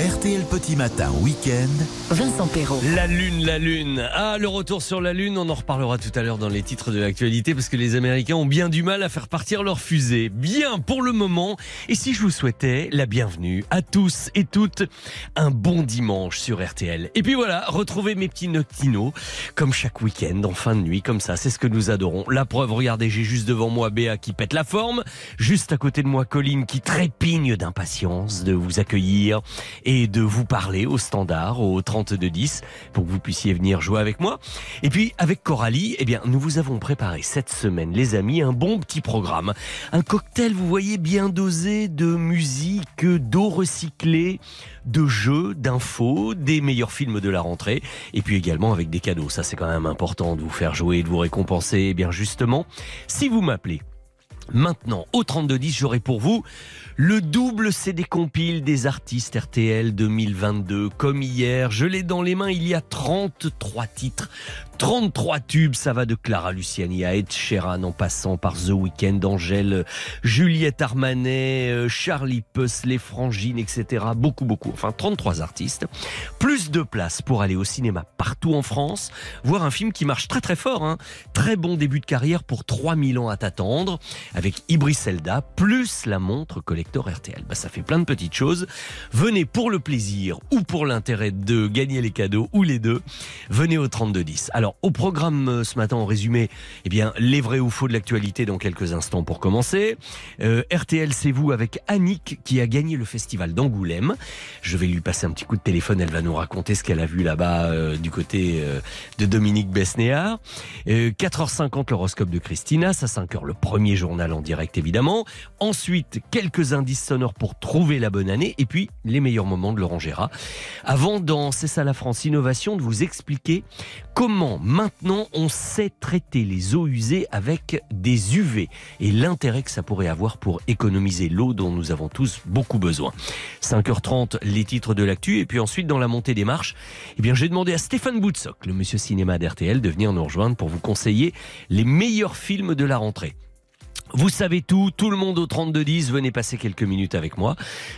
RTL Petit Matin Week-end. Vincent Perrault. La Lune, la Lune. Ah, le retour sur la Lune, on en reparlera tout à l'heure dans les titres de l'actualité parce que les Américains ont bien du mal à faire partir leur fusée. Bien pour le moment. Et si je vous souhaitais la bienvenue à tous et toutes, un bon dimanche sur RTL. Et puis voilà, retrouvez mes petits noctinos comme chaque week-end en fin de nuit, comme ça. C'est ce que nous adorons. La preuve, regardez, j'ai juste devant moi Béa qui pète la forme. Juste à côté de moi, Colline qui trépigne d'impatience de vous accueillir et de vous parler au standard, au 3210, pour que vous puissiez venir jouer avec moi. Et puis, avec Coralie, eh bien, nous vous avons préparé cette semaine, les amis, un bon petit programme. Un cocktail, vous voyez, bien dosé de musique, d'eau recyclée, de jeux, d'infos, des meilleurs films de la rentrée, et puis également avec des cadeaux. Ça, c'est quand même important de vous faire jouer et de vous récompenser. Eh bien, justement, si vous m'appelez Maintenant, au 3210, j'aurai pour vous le double CD compile des artistes RTL 2022. Comme hier, je l'ai dans les mains, il y a 33 titres. 33 tubes, ça va de Clara Luciani à Ed Sheeran en passant par The Weeknd, Angèle, Juliette Armanet, euh, Charlie Puss, les Frangines, etc. Beaucoup, beaucoup. Enfin, 33 artistes. Plus de place pour aller au cinéma partout en France, voir un film qui marche très très fort. Hein. Très bon début de carrière pour 3000 ans à t'attendre, avec Ibris Elda, plus la montre collector RTL. Bah, ça fait plein de petites choses. Venez pour le plaisir ou pour l'intérêt de gagner les cadeaux ou les deux. Venez au 3210. Alors, au programme euh, ce matin, en résumé, eh bien, les vrais ou faux de l'actualité dans quelques instants pour commencer. Euh, RTL, c'est vous avec Annick qui a gagné le festival d'Angoulême. Je vais lui passer un petit coup de téléphone. Elle va nous raconter ce qu'elle a vu là-bas euh, du côté de Dominique Besnéard. Euh, 4h50, l'horoscope de Christina. À 5h, le premier journal en direct, évidemment. Ensuite, quelques indices sonores pour trouver la bonne année. Et puis, les meilleurs moments de Laurent Gérard. Avant, dans C'est ça la France Innovation, de vous expliquer comment maintenant on sait traiter les eaux usées avec des UV et l'intérêt que ça pourrait avoir pour économiser l'eau dont nous avons tous beaucoup besoin. 5h30, les titres de l'actu et puis ensuite dans la montée des marches, eh bien j'ai demandé à Stéphane Boutsock, le monsieur cinéma d'RTL, de venir nous rejoindre pour vous conseiller les meilleurs films de la rentrée. Vous savez tout, tout le monde au 3210, venez passer quelques minutes avec moi.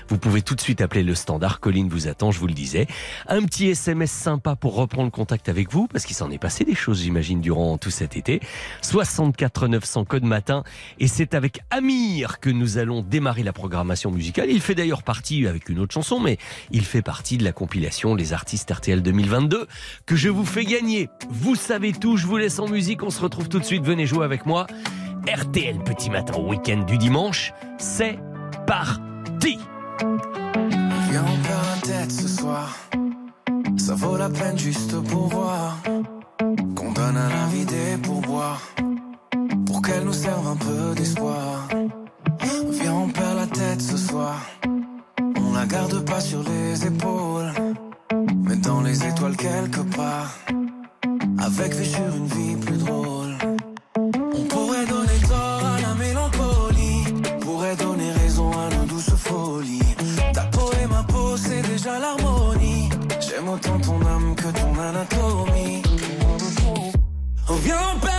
Vous pouvez tout de suite appeler le standard, Colline vous attend, je vous le disais. Un petit SMS sympa pour reprendre contact avec vous, parce qu'il s'en est passé des choses, j'imagine, durant tout cet été. 64 900 code matin, et c'est avec Amir que nous allons démarrer la programmation musicale. Il fait d'ailleurs partie, avec une autre chanson, mais il fait partie de la compilation Les Artistes RTL 2022, que je vous fais gagner. Vous savez tout, je vous laisse en musique, on se retrouve tout de suite, venez jouer avec moi. RTL Petit Matin au week-end du dimanche, c'est parti Viens, on perd la tête ce soir. Ça vaut la peine juste pour voir. Qu'on donne à l'invité des pourboires. Pour qu'elle nous serve un peu d'espoir. Viens, on perd la tête ce soir. On la garde pas sur les épaules. Mais dans les étoiles quelque part. Avec vue sur une vie plus drôle. On pourrait donner Oh, viens,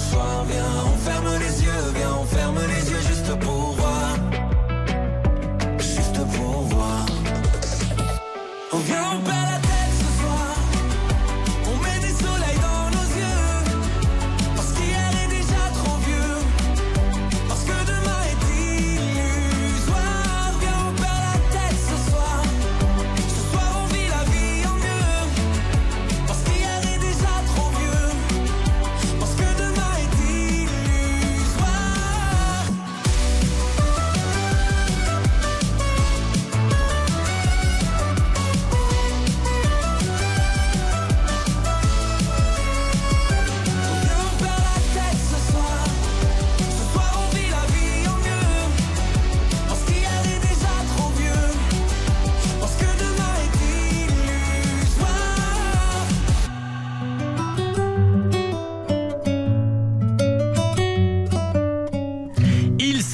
on ferme les yeux,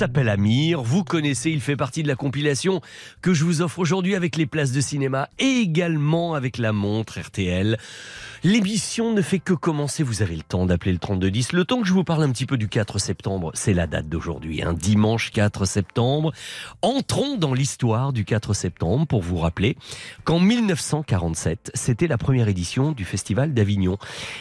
s'appelle Amir. Vous connaissez, il fait partie de la compilation que je vous offre aujourd'hui avec les places de cinéma et également avec la montre RTL. L'émission ne fait que commencer. Vous avez le temps d'appeler le 3210. Le temps que je vous parle un petit peu du 4 septembre, c'est la date d'aujourd'hui, un dimanche 4 septembre. Entrons dans l'histoire du 4 septembre pour vous rappeler qu'en 1947, c'était la première édition du Festival d'Avignon.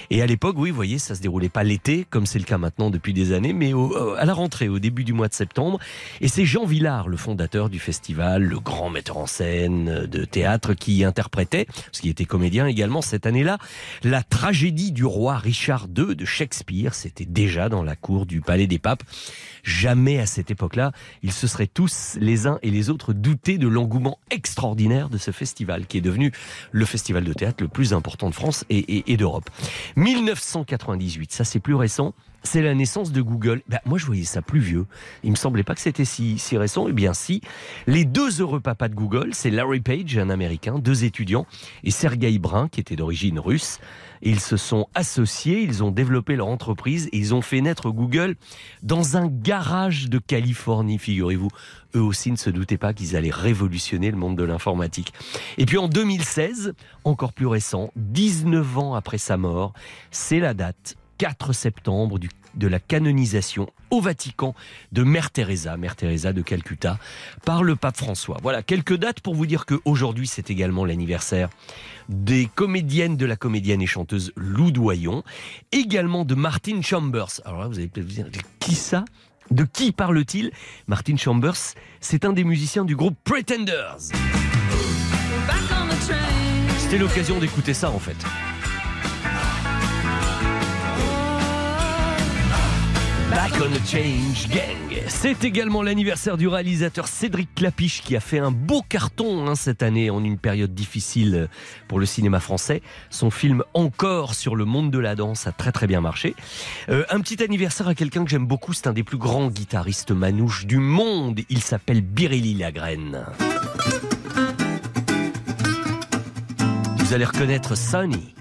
Et à l'époque, oui, vous voyez, ça se déroulait pas l'été, comme c'est le cas maintenant depuis des années, mais euh, à la rentrée, au début du mois de septembre. Et c'est Jean Villard, le fondateur du festival, le grand metteur en scène de théâtre qui interprétait, parce qu'il était comédien également cette année-là, la tragédie du roi Richard II de Shakespeare, c'était déjà dans la cour du Palais des Papes. Jamais à cette époque-là, ils se seraient tous les uns et les autres doutés de l'engouement extraordinaire de ce festival, qui est devenu le festival de théâtre le plus important de France et, d'Europe. 1998, ça c'est plus récent c'est la naissance de Google. Ben, moi, je voyais ça plus vieux. Il me semblait pas que c'était si, récent. Eh bien, si. Les deux heureux papas de Google, c'est Larry Page, un Américain, deux étudiants, et Sergey Brin, qui était d'origine russe. Ils se sont associés, ils ont développé leur entreprise et ils ont fait naître Google dans un garage de Californie, figurez-vous. Eux aussi ne se doutaient pas qu'ils allaient révolutionner le monde de l'informatique. Et puis en 2016, encore plus récent, 19 ans après sa mort, c'est la date 4 septembre du, de la canonisation au Vatican de Mère Teresa, Mère Teresa de Calcutta, par le pape François. Voilà, quelques dates pour vous dire qu'aujourd'hui c'est également l'anniversaire des comédiennes de la comédienne et chanteuse Lou Doyon, également de Martin Chambers. Alors là, vous allez peut-être vous dire, qui ça? De qui parle-t-il? Martin Chambers, c'est un des musiciens du groupe Pretenders. C'était l'occasion d'écouter ça en fait. Back on the Change Gang. C'est également l'anniversaire du réalisateur Cédric Clapiche qui a fait un beau carton hein, cette année en une période difficile pour le cinéma français. Son film Encore sur le monde de la danse a très très bien marché. Euh, un petit anniversaire à quelqu'un que j'aime beaucoup, c'est un des plus grands guitaristes manouches du monde. Il s'appelle Biréli Lagrène. Vous allez reconnaître Sonny.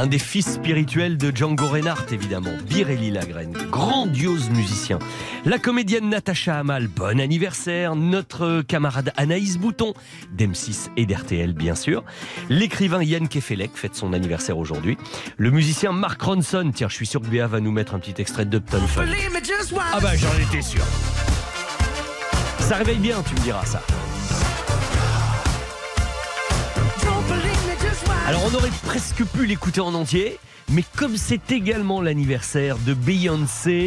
Un des fils spirituels de Django Reinhardt, évidemment, Birelli Lagrène, grandiose musicien. La comédienne Natacha Amal, bon anniversaire. Notre camarade Anaïs Bouton, d'M6 et d'RTL, bien sûr. L'écrivain Yann Kefelec fête son anniversaire aujourd'hui. Le musicien Mark Ronson, tiens, je suis sûr que Béa va nous mettre un petit extrait de Upton Funk. Ah bah, j'en étais sûr. Ça réveille bien, tu me diras ça. Alors on aurait presque pu l'écouter en entier, mais comme c'est également l'anniversaire de Beyoncé,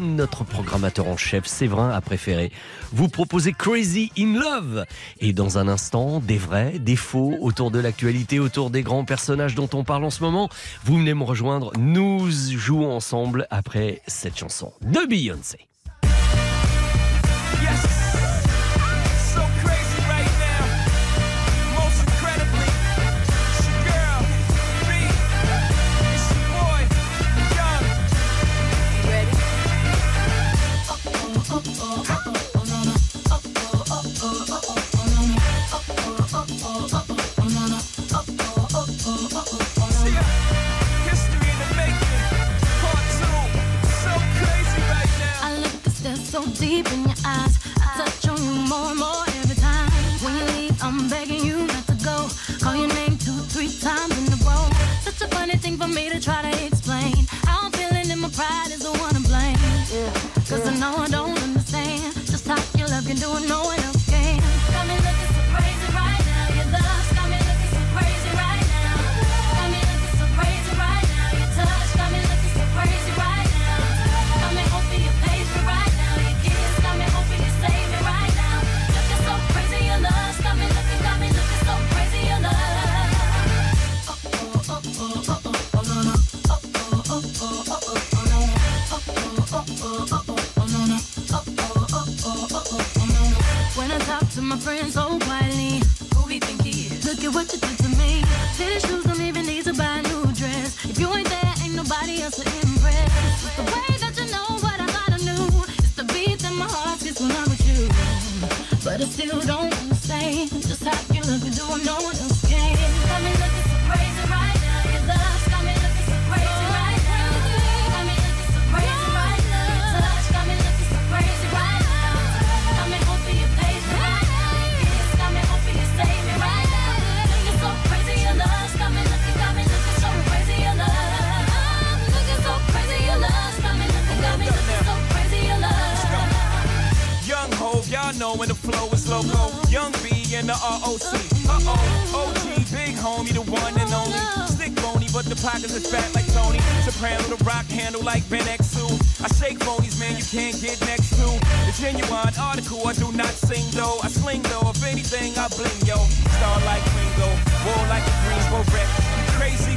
notre programmateur en chef Séverin a préféré vous proposer Crazy in Love. Et dans un instant, des vrais, des faux autour de l'actualité, autour des grands personnages dont on parle en ce moment. Vous venez me rejoindre, nous jouons ensemble après cette chanson de Beyoncé. Deep in your eyes. I touch on you more and more every time. When you leave, I'm begging you not to go. Call your name two, three times in a row. Such a funny thing for me to try to explain. How I'm feeling and my pride is Look what you know when the flow is loco. Young B and the ROC. Uh oh, OG, big homie, the one and only. Stick bony, but the pockets is fat like Tony. Soprano, the rock handle like Ben X2. I shake phonies, man, you can't get next to. The genuine article, I do not sing though. I sling though, if anything, I bling yo. Star like Ringo, war like a Greensboro wreck. Crazy,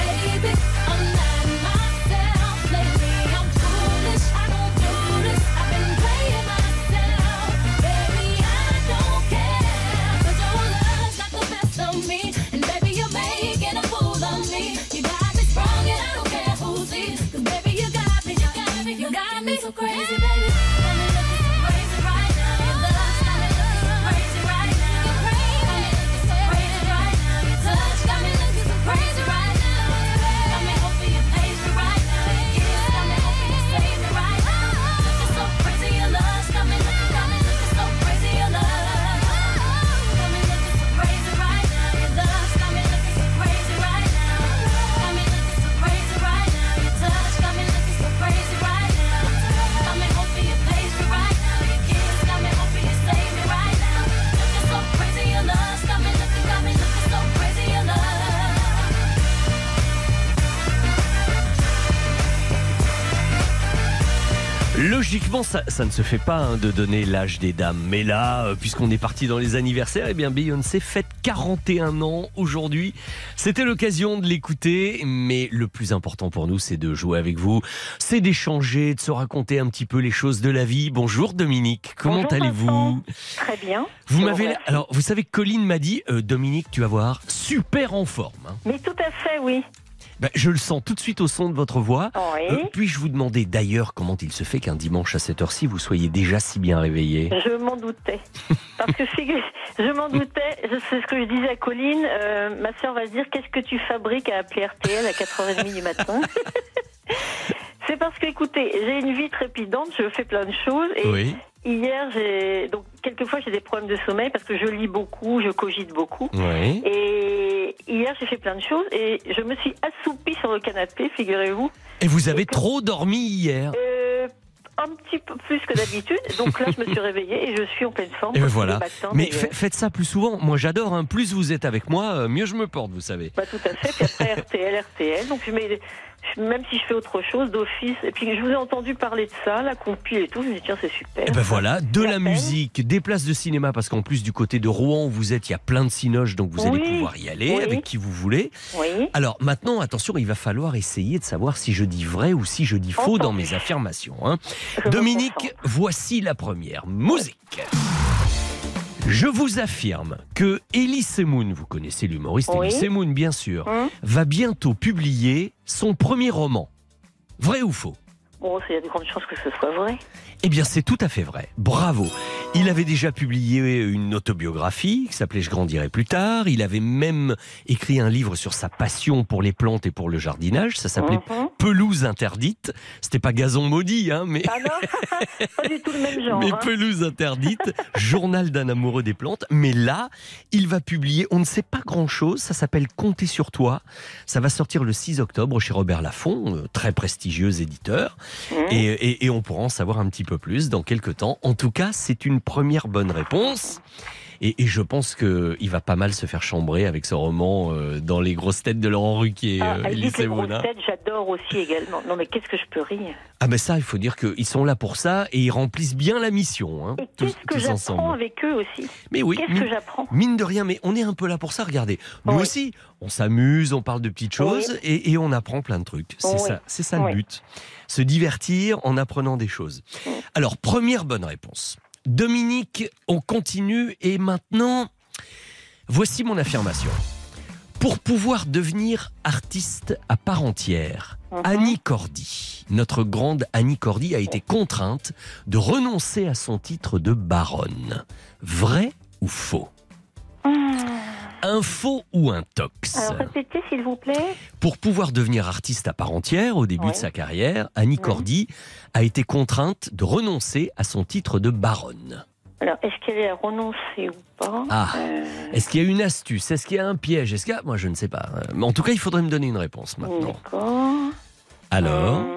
Ça, ça ne se fait pas hein, de donner l'âge des dames. Mais là, euh, puisqu'on est parti dans les anniversaires, eh bien Beyoncé fête 41 ans aujourd'hui. C'était l'occasion de l'écouter, mais le plus important pour nous, c'est de jouer avec vous, c'est d'échanger, de se raconter un petit peu les choses de la vie. Bonjour Dominique, comment allez-vous. Très bien. Vous m'avez, alors vous savez, que Colline m'a dit, euh, Dominique, tu vas voir, super en forme. hein. Mais tout à fait, oui. Ben, je le sens tout de suite au son de votre voix. Oui. Euh, Puis-je vous demander d'ailleurs comment il se fait qu'un dimanche à cette heure-ci, vous soyez déjà si bien réveillé? Je m'en doutais. Parce que je m'en doutais. Je- C'est ce que je disais à Colline. Euh, ma soeur va se dire Qu'est-ce que tu fabriques à appeler RTL à 4h30 du matin? C'est parce que, écoutez, j'ai une vie trépidante, je fais plein de choses. Et Oui. Hier, j'ai. Donc, quelquefois, j'ai des problèmes de sommeil parce que je lis beaucoup, je cogite beaucoup. Oui. Et hier, j'ai fait plein de choses et je me suis assoupie sur le canapé, figurez-vous. Et vous avez trop dormi hier. Euh, un petit peu plus que d'habitude. Donc là, je me suis réveillée et je suis en pleine forme. Et ben voilà. Mais fa- faites ça plus souvent. Moi, j'adore. hein. Plus vous êtes avec moi, euh, mieux je me porte, vous savez. Bah, tout à fait. Puis après, RTL, RTL. Donc, je mets, même si je fais autre chose, d'office. Et puis, je vous ai entendu parler de ça, la compil et tout. Je me dis, tiens, c'est super. Et ben voilà, de la musique, des places de cinéma, parce qu'en plus du côté de Rouen où vous êtes, il y a plein de cinoches, donc vous allez pouvoir y aller Oui. avec qui vous voulez. Oui. Alors maintenant, attention, il va falloir essayer de savoir si je dis vrai ou si je dis faux dans mes affirmations. hein. Dominique, voici la première. Musique. Je vous affirme que Elie Semoun, vous connaissez l'humoriste Oui. Elie Semoun bien sûr, Hum. va bientôt publier son premier roman. Vrai ou faux? Bon, il y a de grandes chances que ce soit vrai. Eh bien, c'est tout à fait vrai. Bravo. Il avait déjà publié une autobiographie qui s'appelait Je grandirai plus tard. Il avait même écrit un livre sur sa passion pour les plantes et pour le jardinage. Ça s'appelait Mhm. Pelouse interdite. C'était pas gazon maudit, hein, mais, Ah non Pas du tout le même genre. mais hein. Pelouse interdite, journal d'un amoureux des plantes. Mais là, il va publier, on ne sait pas grand-chose, ça s'appelle Compter sur toi. Ça va sortir le 6 octobre chez Robert Laffont, euh, très prestigieux éditeur. Mhm. Et, et- et on pourra en savoir un petit peu plus dans quelques temps. En tout cas, c'est une première bonne réponse. Et, et je pense qu'il va pas mal se faire chambrer avec ce roman euh, dans les grosses têtes de Laurent Ruquier, Ah, euh, les grosses têtes, j'adore aussi également. Non, mais qu'est-ce que je peux rire? Ah ben ça, il faut dire qu'ils sont là pour ça et ils remplissent bien la mission. Hein, Et tous, qu'est-ce que j'apprends avec eux aussi? Mais oui, Qu'est-ce mine, que j'apprends? mine de rien, mais on est un peu là pour ça. Regardez, nous Oui. aussi, on s'amuse, on parle de petites choses et, et on apprend plein de trucs. C'est Oui. ça, c'est ça le but. Se divertir en apprenant des choses. Alors, première bonne réponse. Dominique, on continue et maintenant, voici mon affirmation. Pour pouvoir devenir artiste à part entière, Mhm. Annie Cordy, notre grande Annie Cordy, a été contrainte de renoncer à son titre de baronne. Vrai ou faux? Hum, Un faux ou un tox Alors répétez s'il vous plaît. Pour pouvoir devenir artiste à part entière au début Ouais. de sa carrière, Annie. Cordy a été contrainte de renoncer à son titre de baronne. Alors est-ce qu'elle a renoncé ou pas? Ah. Euh, Est-ce qu'il y a une astuce? Est-ce qu'il y a un piège? Est-ce qu'il y a... Moi, je ne sais pas. Euh, Mais en tout cas, il faudrait me donner une réponse maintenant. D'accord. Alors, Hum,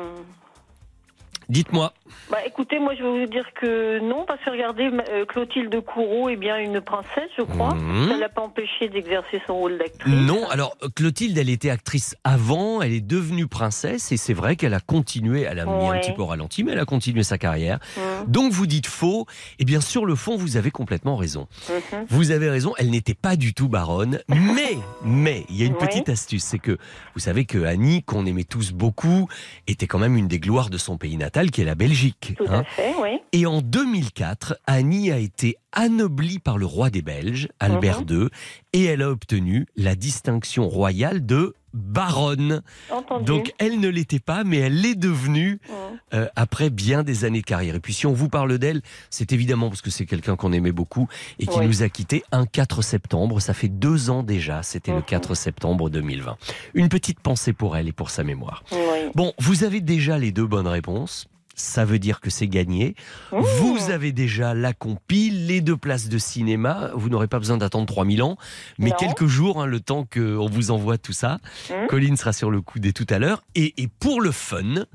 dites-moi. Bah écoutez, moi je vais vous dire que non, parce que regardez, euh, Clotilde Courreau est bien une princesse, je crois. Mhm. Ça l'a pas empêché d'exercer son rôle d'actrice. Non, alors Clotilde, elle était actrice avant, elle est devenue princesse et c'est vrai qu'elle a continué, elle a mis un Ouais. petit peu au ralenti, mais elle a continué sa carrière. Mhm. Donc vous dites faux, et bien sur le fond, vous avez complètement raison. Mhm. Vous avez raison, elle n'était pas du tout baronne, mais, mais, il y a une Oui. petite astuce, c'est que vous savez que Annie, qu'on aimait tous beaucoup, était quand même une des gloires de son pays natal, qui est la Belgique. Tout hein. à fait, oui. Et en 2004, Annie a été anoblie par le roi des Belges, Albert Mhm. II, et elle a obtenu la distinction royale de baronne. Entendu. Donc elle ne l'était pas, mais elle l'est devenue Mhm. euh, après bien des années de carrière. Et puis si on vous parle d'elle, c'est évidemment parce que c'est quelqu'un qu'on aimait beaucoup et qui Oui. nous a quittés un 4 septembre. Ça fait deux ans déjà, c'était le Mhm. 4 septembre 2020. Une petite pensée pour elle et pour sa mémoire. Oui. Bon, vous avez déjà les deux bonnes réponses. Ça veut dire que c'est gagné. Mmh. Vous avez déjà la compile, les deux places de cinéma. Vous n'aurez pas besoin d'attendre 3000 ans, mais Non. quelques jours, hein, le temps qu'on vous envoie tout ça. Mmh. Colline sera sur le coup dès tout à l'heure. Et, et pour le fun,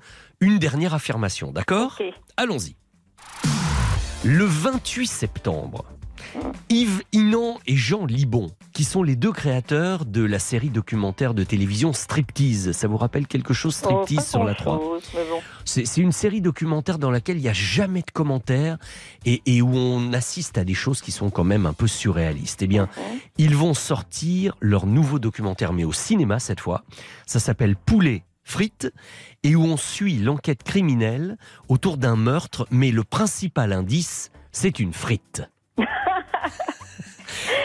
une dernière affirmation, d'accord? Allons-y. Le 28 septembre. Yves Inan et Jean Libon, qui sont les deux créateurs de la série documentaire de télévision Striptease. Ça vous rappelle quelque chose, Oh, Striptease sur la 3 grand-chose, mais bon. c'est une série documentaire dans laquelle il n'y a jamais de commentaires et, et où on assiste à des choses qui sont quand même un peu surréalistes. Eh bien, Mhm. ils vont sortir leur nouveau documentaire, mais au cinéma cette fois. Ça s'appelle Poulet frites et où on suit l'enquête criminelle autour d'un meurtre, mais le principal indice, c'est une frite.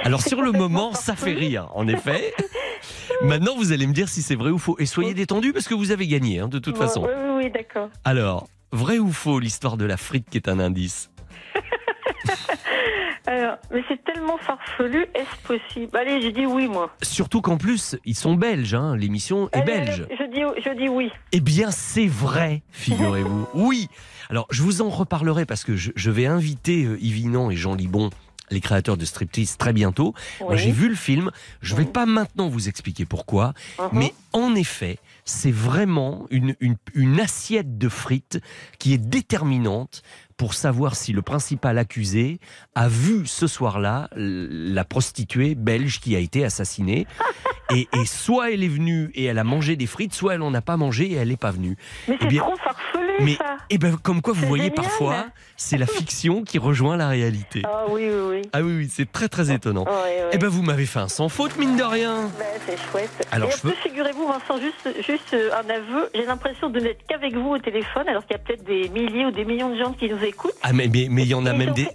Alors sur le moment, ça fait rire, en effet. Maintenant, vous allez me dire si c'est vrai ou faux. Et soyez détendus parce que vous avez gagné, hein, de toute Bon, façon. Oui, oui, oui, d'accord. Alors, vrai ou faux l'histoire de la frite qui est un indice? Alors, mais c'est tellement farfelu, est-ce possible? Allez, je dis oui, moi. Surtout qu'en plus, ils sont belges, hein, l'émission est Allez, belge. allez, je, dis, je dis oui. Eh bien, c'est vrai, figurez-vous. Oui. Alors, je vous en reparlerai parce que je, je vais inviter euh, Yves Inan et Jean Libon, les créateurs de Striptease, très bientôt. Moi, j'ai vu le film. Je vais Oui. pas maintenant vous expliquer pourquoi, Mhm. mais en effet, c'est vraiment une, une, une assiette de frites qui est déterminante pour savoir si le principal accusé a vu ce soir-là la prostituée belge qui a été assassinée. Et, et soit elle est venue et elle a mangé des frites, soit elle en a pas mangé et elle n'est pas venue. Mais Eh c'est bien, trop farfelu, mais- ça. Et ben comme quoi vous voyez génial. parfois, c'est la fiction qui rejoint la réalité. Ah oui, oui, oui. Ah oui, oui, c'est très très étonnant. Eh ben vous m'avez fait un sans faute, mine de rien. Ben, c'est chouette. Alors, et je plus, figurez-vous, Vincent, juste, juste euh, un aveu, j'ai l'impression de n'être qu'avec vous au téléphone, alors qu'il y a peut-être des milliers ou des millions de gens qui nous écoutent. Ah mais mais mais il y en a même des,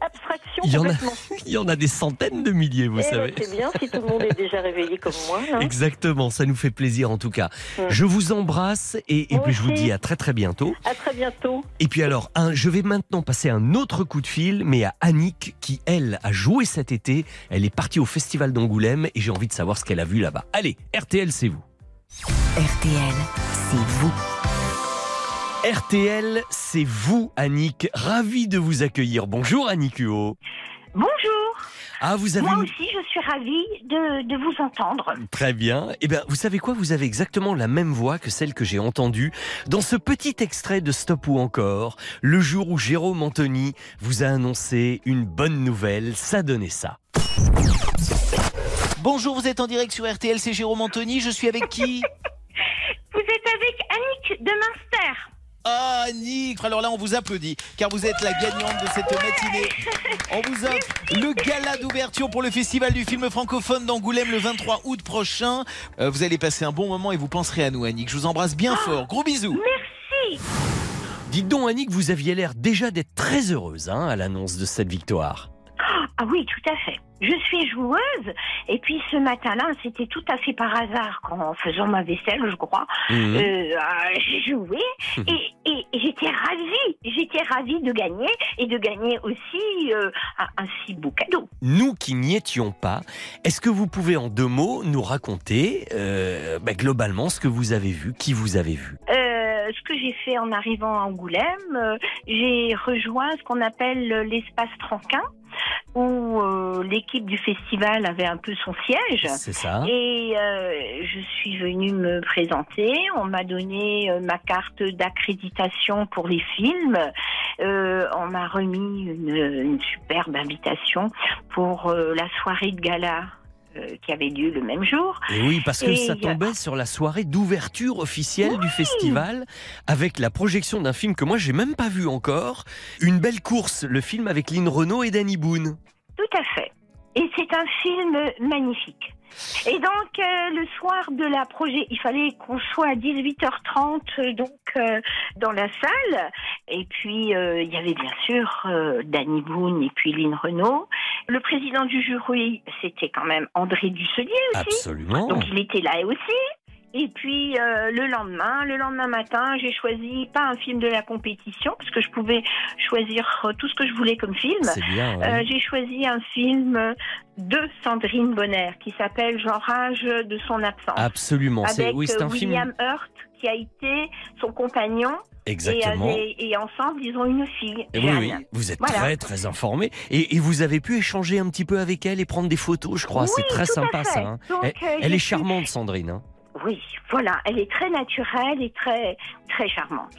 il y en a, il y en a des centaines de milliers, vous Eh ben, savez. c'est bien si tout le monde est déjà réveillé comme moi. là. Exactement, ça nous fait plaisir en tout cas. Mm. Je vous embrasse et, puis je vous dis à très très bientôt. À très bientôt. Et puis alors, un, je vais maintenant passer un autre coup de fil, mais à Annick qui, elle, a joué cet été. Elle est partie au Festival d'Angoulême et j'ai envie de savoir ce qu'elle a vu là-bas. Allez, RTL, c'est vous. RTL, c'est vous. RTL, c'est vous, Annick. Ravi de vous accueillir. Bonjour, Annick Huot. Bonjour, Ah, vous avez moi aussi je suis ravie de, de vous entendre. Très bien. Eh bien, vous savez quoi? Vous avez exactement la même voix que celle que j'ai entendue dans ce petit extrait de Stop ou encore, le jour où Jérôme Anthony vous a annoncé une bonne nouvelle. Ça donnait ça. Bonjour, vous êtes en direct sur RTL, c'est Jérôme Anthony, je suis avec qui? Vous êtes avec Annick de Munster. Ah, Nick Alors là, on vous applaudit, car vous êtes la gagnante de cette matinée. On vous offre le gala d'ouverture pour le Festival du film francophone d'Angoulême le 23 août prochain. Euh, vous allez passer un bon moment et vous penserez à nous, Annick. Je vous embrasse bien fort. Gros bisous. Merci. Dites donc, Annick, vous aviez l'air déjà d'être très heureuse hein, à l'annonce de cette victoire. Ah oui, tout à fait. Je suis joueuse et puis ce matin-là, c'était tout à fait par hasard qu'en faisant ma vaisselle, je crois, Mhm. euh, ah, j'ai joué et, j'étais ravie. J'étais ravie de gagner et de gagner aussi euh, un, un si beau cadeau. Nous qui n'y étions pas, est-ce que vous pouvez en deux mots nous raconter euh, bah, globalement ce que vous avez vu, qui vous avez vu? Euh, ce que j'ai fait en arrivant à Angoulême, euh, j'ai rejoint ce qu'on appelle euh, l'espace Tranquin, où euh, l'équipe du festival avait un peu son siège. C'est ça Et euh, je suis venue me présenter. On m'a donné euh, ma carte d'accréditation pour les films. Euh, on m'a remis une, une superbe invitation pour euh, la soirée de gala euh, qui avait lieu le même jour. Et oui, parce que Et ça a- tombait sur la soirée d'ouverture officielle du festival, avec la projection d'un film que moi j'ai même pas vu encore, Une belle course, le film avec Lynn Renault et Danny Boone. Tout à fait. Et c'est un film magnifique. Et donc, euh, le soir de la projet, il fallait qu'on soit à 18h30 euh, donc euh, dans la salle. Et puis, euh, il y avait bien sûr euh, Danny Boone et puis Lynn Renault. Le président du jury, c'était quand même André Dusselier aussi. Absolument. Donc, il était là aussi. Et puis euh, le lendemain, le lendemain matin, j'ai choisi pas un film de la compétition parce que je pouvais choisir euh, tout ce que je voulais comme film. C'est bien. ouais. Euh, j'ai choisi un film de Sandrine Bonner qui s'appelle J'enrage de son absence. Absolument. C'est oui, c'est un film. William Hurt qui a été son compagnon Exactement. et ensemble ils ont une fille. Et oui, oui, vous êtes Voilà. très très informé et, et vous avez pu échanger un petit peu avec elle et prendre des photos, je crois. Oui, c'est très tout à sympa fait. ça. hein. Donc, elle est charmante, Sandrine. hein. Oui, voilà, elle est très naturelle et très très charmante.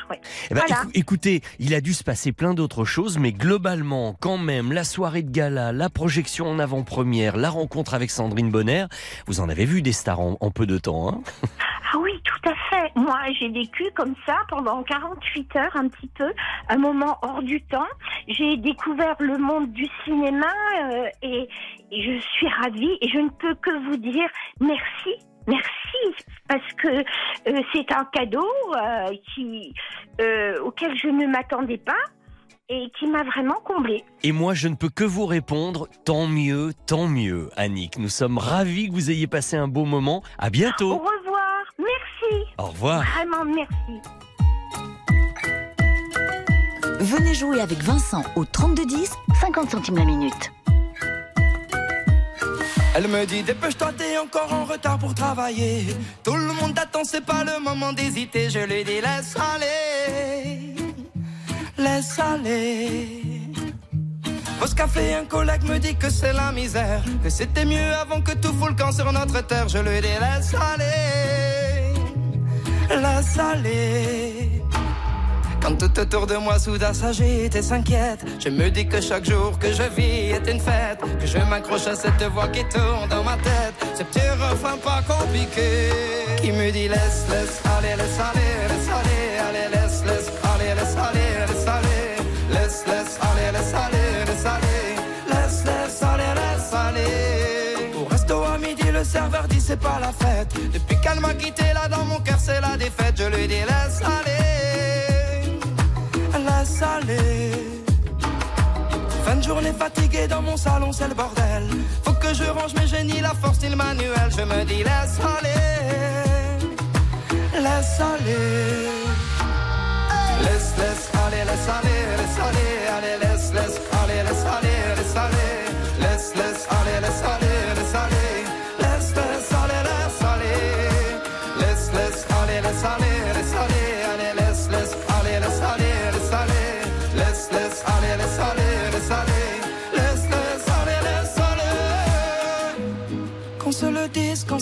Eh ben, Voilà. écoutez, il a dû se passer plein d'autres choses, mais globalement, quand même, la soirée de gala, la projection en avant-première, la rencontre avec Sandrine Bonner, vous en avez vu des stars en, en peu de temps. Hein? Ah oui, tout à fait. Moi, j'ai vécu comme ça pendant 48 heures, un petit peu, un moment hors du temps. J'ai découvert le monde du cinéma euh, et, et je suis ravie et je ne peux que vous dire merci. Merci parce que euh, c'est un cadeau euh, qui euh, auquel je ne m'attendais pas et qui m'a vraiment comblée. Et moi, je ne peux que vous répondre, tant mieux, tant mieux, Annick. Nous sommes ravis que vous ayez passé un beau moment. À Au bientôt. revoir, merci, Au revoir. vraiment merci. Venez jouer avec Vincent au 3210, 50 centimes la minute. Elle me dit dépêche-toi, t'es encore en retard pour travailler. Tout le monde t'attend, c'est pas le moment d'hésiter. Je lui dis laisse aller, laisse aller. Pause café, un collègue me dit que c'est la misère, que c'était mieux avant que tout fout le camp sur notre terre. Je lui dis laisse aller, laisse aller. Quand tout autour de moi soudain s'agite et s'inquiète, je me dis que chaque jour que je vis est une fête, que je m'accroche à cette voix qui tourne dans ma tête, ce petit refrain pas compliqué, qui me dit laisse, laisse, aller, laisse aller, laisse aller, allez, laisse, laisse, aller, laisse aller, laisse aller, laisse, laisse, aller, laisse aller, laisse aller, laisse, laisse, aller, laisse aller. Au resto à midi, le serveur dit c'est pas la fête, depuis qu'elle m'a quitté là dans mon cœur c'est la défaite, je lui dis laisse aller laisse. Fin de journée fatiguée dans mon salon, c'est le bordel. Faut que je range mes génies, la force style manuel. Je me dis laisse aller, laisse aller. Laisse, laisse aller, laisse aller, laisse aller, allez, laisse, laisse aller,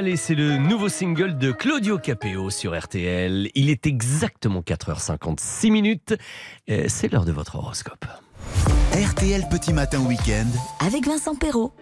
salé, c'est le nouveau single de Claudio Capeo sur RTL. Il est exactement 4h56 minutes. Euh, C'est l'heure de votre horoscope. RTL Petit Matin Week-end. Avec Vincent Perrault.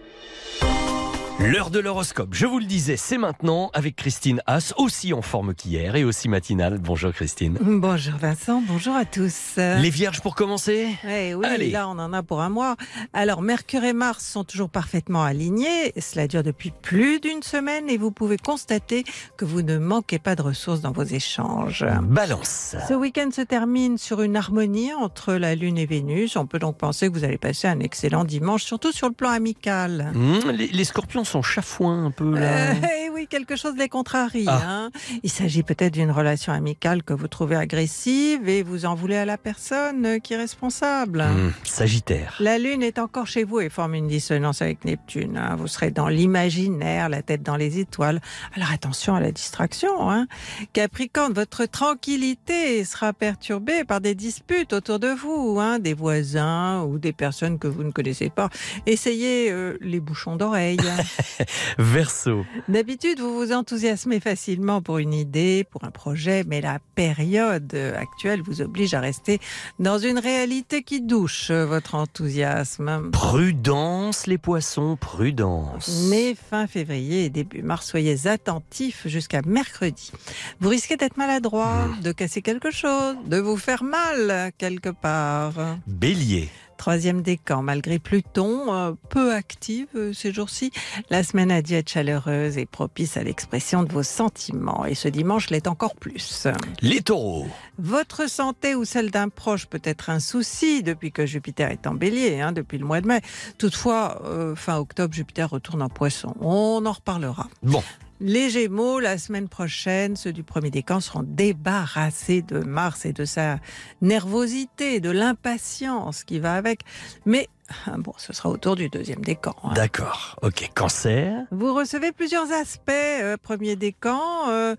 L'heure de l'horoscope, je vous le disais, c'est maintenant avec Christine Haas, aussi en forme qu'hier et aussi matinale. Bonjour Christine. Bonjour Vincent, bonjour à tous. Les vierges pour commencer Eh oui, Allez. là on en a pour un mois. Alors Mercure et Mars sont toujours parfaitement alignés. Cela dure depuis plus d'une semaine et vous pouvez constater que vous ne manquez pas de ressources dans vos échanges. Balance. Ce week-end se termine sur une harmonie entre la Lune et Vénus. On peut donc penser que vous allez passer un excellent dimanche, surtout sur le plan amical. Hum, les, les scorpions chafouins un peu là. Euh, eh oui, quelque chose les contrarie. Ah. hein. Il s'agit peut-être d'une relation amicale que vous trouvez agressive et vous en voulez à la personne qui est responsable. Hum, Sagittaire. La Lune est encore chez vous et forme une dissonance avec Neptune. hein. Vous serez dans l'imaginaire, la tête dans les étoiles. Alors attention à la distraction. Hein. Capricorne, votre tranquillité sera perturbée par des disputes autour de vous, hein, des voisins ou des personnes que vous ne connaissez pas. Essayez euh, les bouchons d'oreille. Verseau. D'habitude, vous vous enthousiasmez facilement pour une idée, pour un projet, mais la période actuelle vous oblige à rester dans une réalité qui douche votre enthousiasme. Prudence les poissons, prudence. Mais fin février et début mars, soyez attentifs jusqu'à mercredi. Vous risquez d'être maladroit, de casser quelque chose, de vous faire mal quelque part. Bélier. Troisième décan, malgré Pluton, euh, peu active euh, ces jours-ci, la semaine a dû être chaleureuse et propice à l'expression de vos sentiments. Et ce dimanche l'est encore plus. Les taureaux. Votre santé ou celle d'un proche peut être un souci depuis que Jupiter est en bélier, hein, depuis le mois de mai. Toutefois, euh, fin octobre, Jupiter retourne en poisson. On en reparlera. Bon. Les Gémeaux, la semaine prochaine, ceux du premier décan seront débarrassés de Mars et de sa nervosité, de l'impatience qui va avec. Mais ah, bon, ce sera autour du deuxième décan. hein. D'accord. Ok. Cancer. Vous recevez plusieurs aspects. euh, premier décan, euh,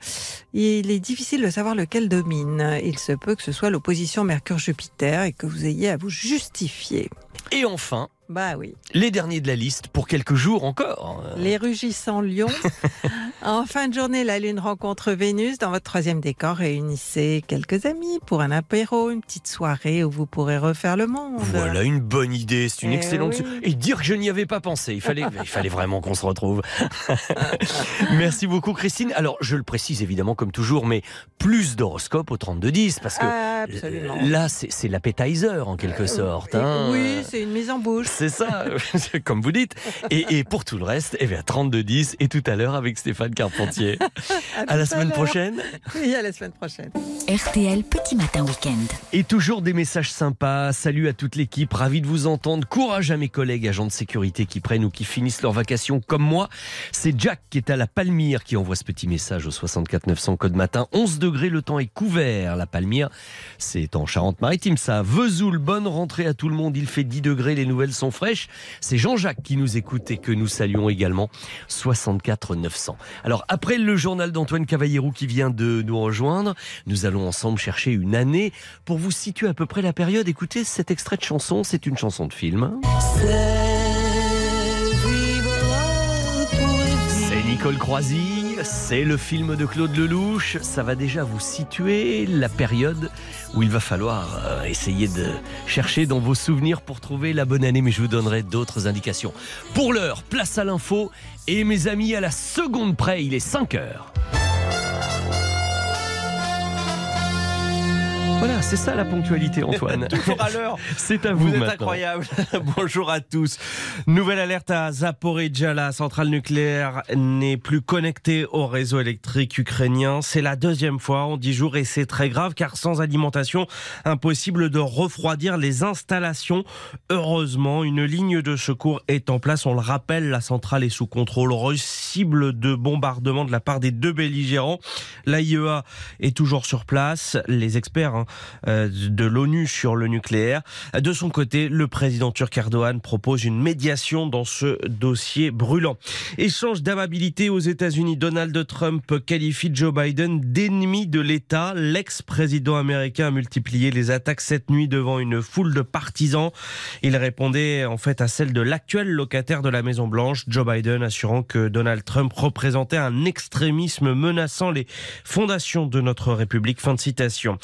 il est difficile de savoir lequel domine. Il se peut que ce soit l'opposition Mercure-Jupiter et que vous ayez à vous justifier. Et enfin, Bah oui. les derniers de la liste pour quelques jours encore. Les rugissants lions. en fin de journée, la Lune rencontre Vénus dans votre troisième décor. Réunissez quelques amis pour un apéro, une petite soirée où vous pourrez refaire le monde. Voilà une bonne idée, c'est une Eh excellente. oui. Et dire que je n'y avais pas pensé, il fallait, il fallait vraiment qu'on se retrouve. Merci beaucoup Christine. Alors je le précise évidemment comme toujours, mais plus d'horoscopes au 32-10 parce que Absolument. là c'est c'est l'appetizer en quelque sorte. hein. Oui, c'est une mise en bouche. C'est ça, comme vous dites. Et, et pour tout le reste, eh bien 32-10 et tout à l'heure avec Stéphane Carpentier. À la semaine prochaine. Oui, à la semaine prochaine. RTL Petit Matin Week-end. Et toujours des messages sympas. Salut à toute l'équipe, ravi de vous entendre. Courage à mes collègues agents de sécurité qui prennent ou qui finissent leurs vacations comme moi. C'est Jack qui est à la Palmyre qui envoie ce petit message au 64 900 code matin. 11 degrés, le temps est couvert. La Palmyre, c'est en Charente-Maritime ça. Vesoul, bonne rentrée à tout le monde. Il fait 10 degrés, les nouvelles sont fraîches. C'est Jean-Jacques qui nous écoute et que nous saluons également. 64 900. Alors après le journal d'Antoine Cavallero qui vient de nous rejoindre, nous allons ensemble chercher une année pour vous situer à peu près la période. Écoutez cet extrait de chanson, c'est une chanson de film. C'est Nicole Croisy, c'est le film de Claude Lelouch. Ça va déjà vous situer la période où il va falloir euh, essayer de chercher dans vos souvenirs pour trouver la bonne année, mais je vous donnerai d'autres indications. Pour l'heure, place à l'info. Et mes amis, à la seconde près, il est 5 heures. Voilà, c'est ça la ponctualité, Antoine. Toujours à l'heure. C'est à vous, Vous êtes maintenant. incroyable. Bonjour à tous. Nouvelle alerte à Zaporizhzhia. La centrale nucléaire n'est plus connectée au réseau électrique ukrainien. C'est la deuxième fois en dix jours et c'est très grave car sans alimentation, impossible de refroidir les installations. Heureusement, une ligne de secours est en place. On le rappelle, la centrale est sous contrôle russe, cible de bombardement de la part des deux belligérants. L'AIEA est toujours sur place. Les experts hein, de l'ONU sur le nucléaire. De son côté, le président turc Erdogan propose une médiation dans ce dossier brûlant. Échange d'amabilité aux États-Unis. Donald Trump qualifie Joe Biden d'ennemi de l'État. L'ex-président américain a multiplié les attaques cette nuit devant une foule de partisans. Il répondait en fait à celle de l'actuel locataire de la Maison Blanche, Joe Biden, assurant que Donald Trump représentait un extrémisme menaçant les fondations de notre République. Fin de citation.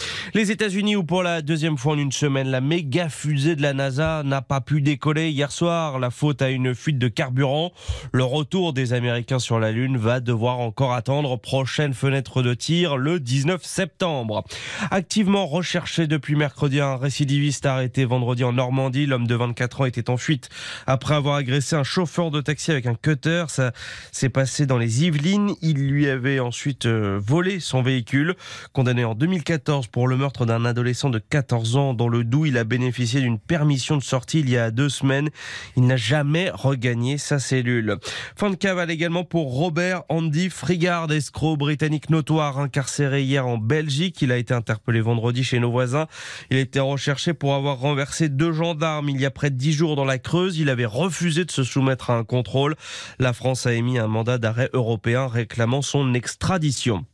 États-Unis, où pour la deuxième fois en une semaine, la méga fusée de la NASA n'a pas pu décoller hier soir. La faute à une fuite de carburant. Le retour des Américains sur la Lune va devoir encore attendre. Prochaine fenêtre de tir le 19 septembre. Activement recherché depuis mercredi, un récidiviste arrêté vendredi en Normandie. L'homme de 24 ans était en fuite après avoir agressé un chauffeur de taxi avec un cutter. Ça s'est passé dans les Yvelines. Il lui avait ensuite euh, volé son véhicule. Condamné en 2014 pour le meurtre d'un adolescent de 14 ans dans le Doubs, il a bénéficié d'une permission de sortie il y a deux semaines. Il n'a jamais regagné sa cellule. Fin de cavale également pour Robert Andy Frigard, escroc britannique notoire incarcéré hier en Belgique. Il a été interpellé vendredi chez nos voisins. Il été recherché pour avoir renversé deux gendarmes il y a près de dix jours dans la Creuse. Il avait refusé de se soumettre à un contrôle. La France a émis un mandat d'arrêt européen réclamant son extradition.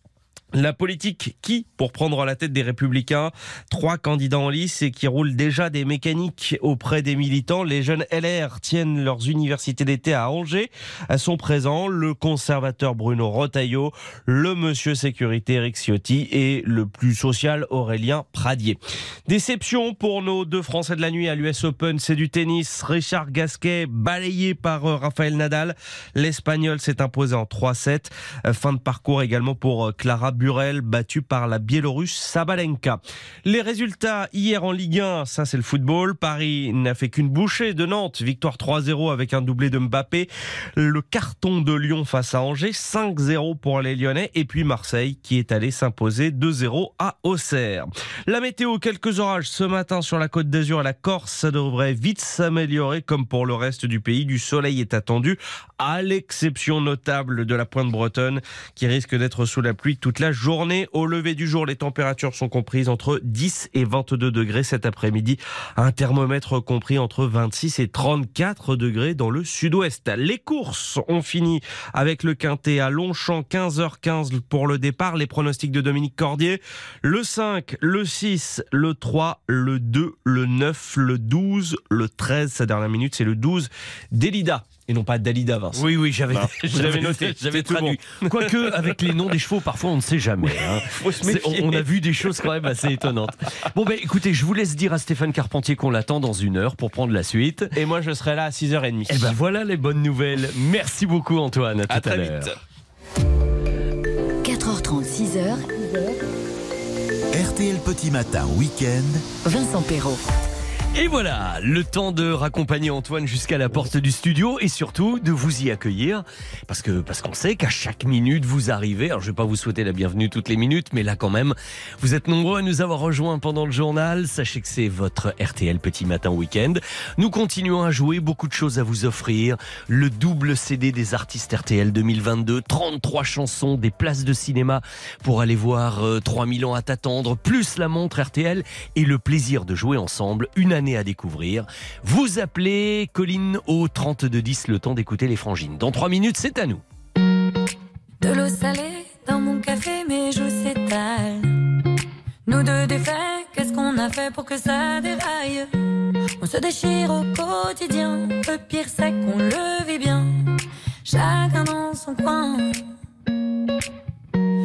La politique, qui pour prendre la tête des Républicains Trois candidats en lice et qui roulent déjà des mécaniques auprès des militants. Les jeunes LR tiennent leurs universités d'été à Angers. Sont présents le conservateur Bruno Rotaillot, le monsieur sécurité Eric Ciotti et le plus social Aurélien Pradier. Déception pour nos deux Français de la nuit à l'US Open, c'est du tennis. Richard Gasquet balayé par euh, Raphaël Nadal. L'Espagnol s'est imposé en 3-7. Euh, Fin de parcours également pour euh, Clara Burel, battue par la Biélorusse Sabalenka. Les résultats hier en Ligue 1, ça c'est le football. Paris n'a fait qu'une bouchée de Nantes, victoire 3-0 avec un doublé de Mbappé. Le carton de Lyon face à Angers, 5-0 pour les Lyonnais. Et puis Marseille qui est allé s'imposer 2-0 à Auxerre. La météo, quelques orages ce matin sur la côte d'Azur et la Corse. Ça devrait vite s'améliorer comme pour le reste du pays. Du soleil est attendu, à l'exception notable de la pointe bretonne qui risque d'être sous la pluie toute la journée. Au lever du jour, les températures sont comprises entre 10 et 22 degrés cet après-midi. Un thermomètre compris entre 26 et 34 degrés dans le sud-ouest. Les courses ont fini avec le quintet à Longchamp, 15h15 pour le départ. Les pronostics de Dominique Cordier. Le 5, le 6, le 3, le 2, le 9, le 12, le 13. Sa dernière minute, c'est le 12 d'Elida. Et non pas Dalida, Vincent. Oui, oui, j'avais, j'avais noté, j'avais tout traduit. Quoique, avec les noms des chevaux, parfois on ne sait jamais. hein. se on, a vu des choses quand même assez étonnantes. Bon, ben écoutez, je vous laisse dire à Stéphane Carpentier qu'on l'attend dans une heure pour prendre la suite. Et moi, je serai là à 6h30. Et ben voilà les bonnes nouvelles. Merci beaucoup, Antoine. À, À tout à très l'heure. vite. 4h30, 6h, RTL Petit Matin Week-end. Vincent Perrault. Et voilà, le temps de raccompagner Antoine jusqu'à la porte du studio et surtout de vous y accueillir parce que parce qu'on sait qu'à chaque minute vous arrivez. Alors je vais pas vous souhaiter la bienvenue toutes les minutes, mais là quand même, vous êtes nombreux à nous avoir rejoints pendant le journal. Sachez que c'est votre RTL Petit Matin Week-end. Nous continuons à jouer, beaucoup de choses à vous offrir. Le double CD des artistes RTL 2022, 33 chansons, des places de cinéma pour aller voir euh, 3000 ans à t'attendre, plus la montre RTL et le plaisir de jouer ensemble, une année à découvrir. Vous appelez Colline au 3210, le temps d'écouter les frangines. Dans 3 minutes, c'est à nous. De l'eau salée dans mon café, mes joues s'étalent. Nous deux défaits, qu'est-ce qu'on a fait pour que ça déraille? On se déchire au quotidien, le pire c'est qu'on le vit bien. Chacun dans son coin.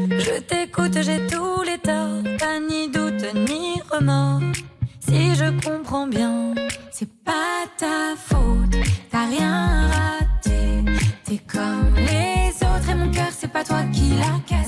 Je t'écoute, j'ai tous les torts, pas ni doute ni remords. Je comprends bien, c'est pas ta faute, t'as rien raté. T'es comme les autres et mon cœur, c'est pas toi qui l'a cassé.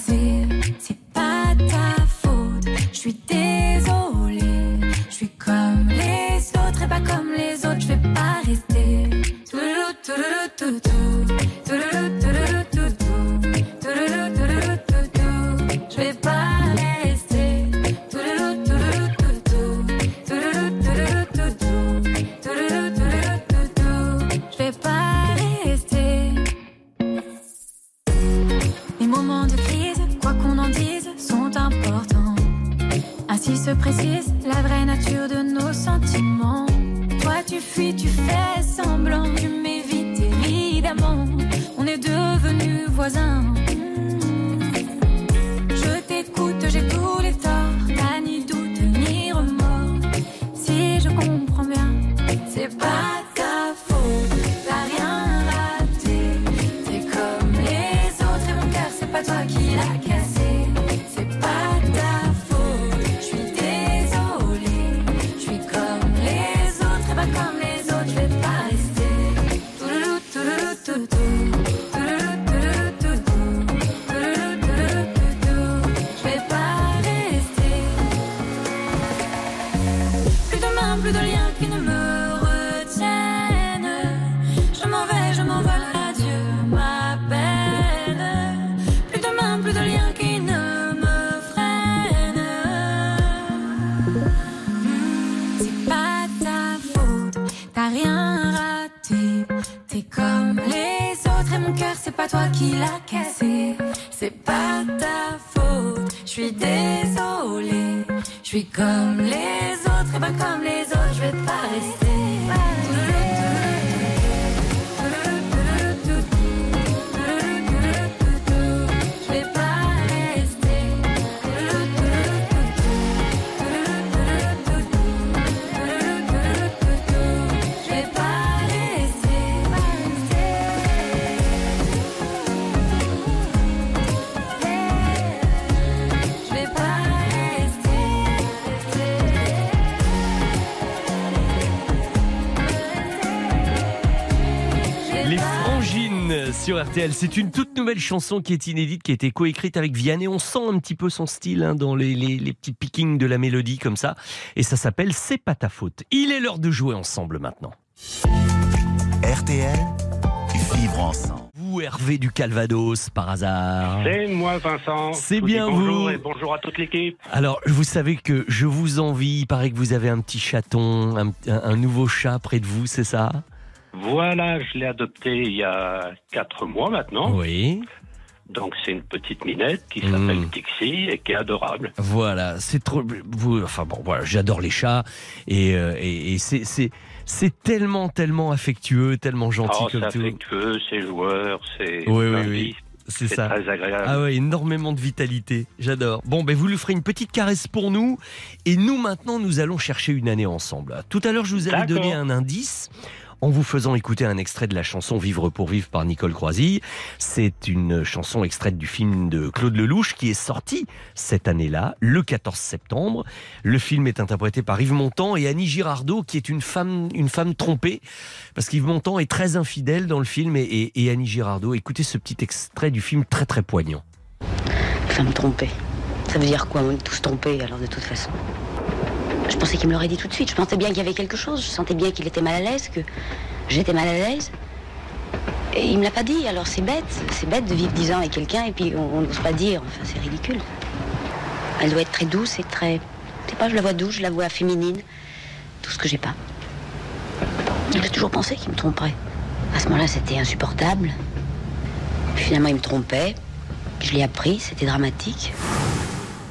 RTL. C'est une toute nouvelle chanson qui est inédite, qui a été coécrite avec Vianney. On sent un petit peu son style hein, dans les, les- les petits pickings de la mélodie comme ça. Et ça s'appelle C'est pas ta faute. Il est l'heure de jouer ensemble maintenant. RTL, vivre ensemble. Vous, Hervé du Calvados, par hasard C'est moi, Vincent. C'est Je vous bien bonjour vous. et bonjour à toute l'équipe. Alors, vous savez que je vous envie. Il paraît que vous avez un petit chaton, un nouveau chat près de vous, c'est ça? Voilà, je l'ai adopté il y a quatre mois maintenant. Oui. Donc c'est une petite minette qui Mm. s'appelle Tixi et qui est adorable. Voilà, c'est trop. Vous, enfin bon, voilà, j'adore les chats et, euh, et, et c'est c'est c'est tellement tellement affectueux, tellement gentil Oh, c'est tout. affectueux, c'est joueur, c'est Oui, oui, oui. C'est C'est ça. très agréable. Ah ouais, énormément de vitalité. J'adore. Bon, ben vous lui ferez une petite caresse pour nous. Et nous, maintenant, nous allons chercher une année ensemble. Tout à l'heure, je vous avais D'accord. donné un indice en vous faisant écouter un extrait de la chanson Vivre pour vivre par Nicole Croisille. C'est une chanson extraite du film de Claude Lelouch qui est sorti cette année-là, le 14 septembre. Le film est interprété par Yves Montand et Annie Girardot, qui est une femme, trompée, parce qu'Yves Montand est très infidèle dans le film et, et- et Annie Girardot. Écoutez ce petit extrait du film très très poignant. Femme trompée. Ça veut dire quoi? On est tous trompés alors de toute façon. Je pensais qu'il me l'aurait dit tout de suite. Je sentais bien qu'il y avait quelque chose. Je sentais bien qu'il était mal à l'aise, que j'étais mal à l'aise. Et il me l'a pas dit. Alors c'est bête. C'est bête de vivre dix ans avec quelqu'un et puis on n'ose pas dire. Enfin, c'est ridicule. Elle doit être très douce et très. Je sais pas, je la vois douce, je la vois féminine. Tout ce que j'ai pas. J'ai toujours pensé qu'il me tromperait. À ce moment-là, c'était insupportable. Finalement, il me trompait. Je l'ai appris, c'était dramatique.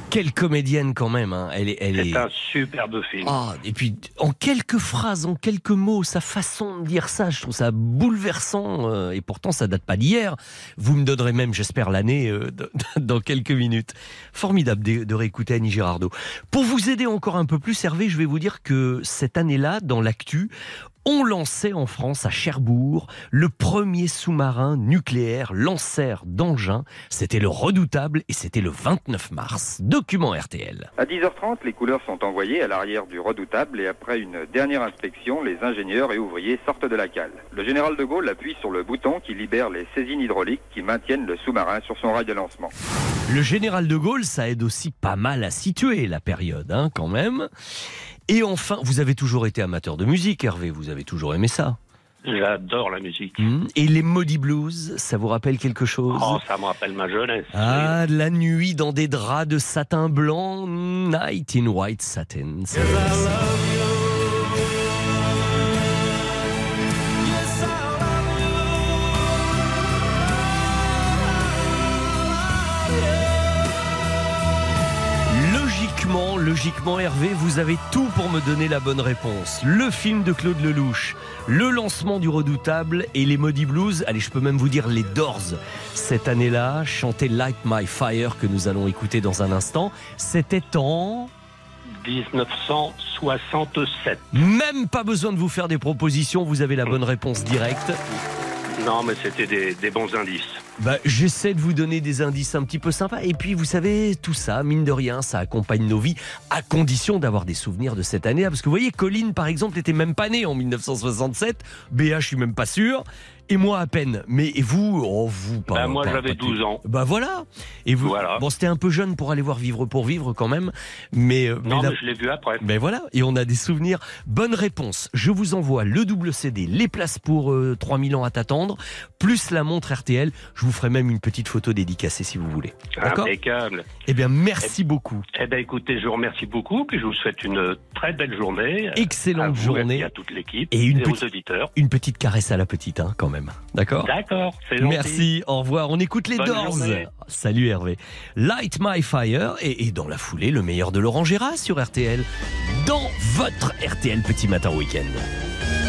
Quelle comédienne quand même, hein. elle est, elle est. C'est un superbe film. Ah, et puis en quelques phrases, en quelques mots, sa façon de dire ça, je trouve ça bouleversant. euh, et pourtant, ça date pas d'hier. Vous me donnerez même, j'espère, l'année euh, dans quelques minutes. Formidable de, de réécouter Annie Girardot. Pour vous aider encore un peu plus, Hervé, je vais vous dire que cette année-là, dans l'actu, on lançait en France, à Cherbourg, le premier sous-marin nucléaire lanceur d'engins. C'était le redoutable et c'était le 29 mars. Document RTL. À 10h30, les couleurs sont envoyées à l'arrière du redoutable et après une dernière inspection, les ingénieurs et ouvriers sortent de la cale. Le général de Gaulle appuie sur le bouton qui libère les saisines hydrauliques qui maintiennent le sous-marin sur son rail de lancement. Le général de Gaulle, ça aide aussi pas mal à situer la période, hein, quand même. Et enfin, vous avez toujours été amateur de musique, Hervé, vous avez toujours aimé ça. J'adore la musique. Hmm. Et les Maudits Blues, ça vous rappelle quelque chose Oh, ça me rappelle ma jeunesse. Ah, la nuit dans des draps de satin blanc, Night in White Satin. Logiquement, Hervé, vous avez tout pour me donner la bonne réponse. Le film de Claude Lelouch, le lancement du Redoutable et les Maudits Blues. Allez, je peux même vous dire les Doors. Cette année-là, chanter Light My Fire que nous allons écouter dans un instant, c'était en 1967. même pas besoin de vous faire des propositions, vous avez la bonne réponse directe. Non, mais c'était des, des bons indices. Bah, j'essaie de vous donner des indices un petit peu sympas. Et puis, vous savez, tout ça, mine de rien, ça accompagne nos vies, à condition d'avoir des souvenirs de cette année. Parce que vous voyez, Colline, par exemple, n'était même pas née en 1967. Béa, je suis même pas sûr. Et moi, à peine. Mais et vous, oh, vous, pas. Bah, moi, j'avais pas tout. 12 ans. Bah voilà. Et vous, Voilà. bon, c'était un peu jeune pour aller voir Vivre pour Vivre quand même. Mais, euh, Non, là- mais je l'ai vu après. ben voilà, et on a des souvenirs. Bonne réponse. Je vous envoie le double CD, les places pour euh, 3000 ans à t'attendre, plus la montre RTL. Je vous ferai même une petite photo dédicacée si vous voulez. D'accord Impeccable. Eh bien, merci beaucoup. Eh bien, écoutez, je vous remercie beaucoup, puis je vous souhaite une très belle journée. Excellente à vous journée. Et à toute l'équipe Et une aux petite- auditeurs. Une petite caresse à la petite, hein, quand même. même. D'accord D'accord, c'est gentil. Merci, au revoir. On écoute les Bonne Doors. journée. Salut Hervé. Light My Fire et, et dans la foulée, le meilleur de Laurent Gérard sur RTL. Dans votre RTL Petit Matin Week-end.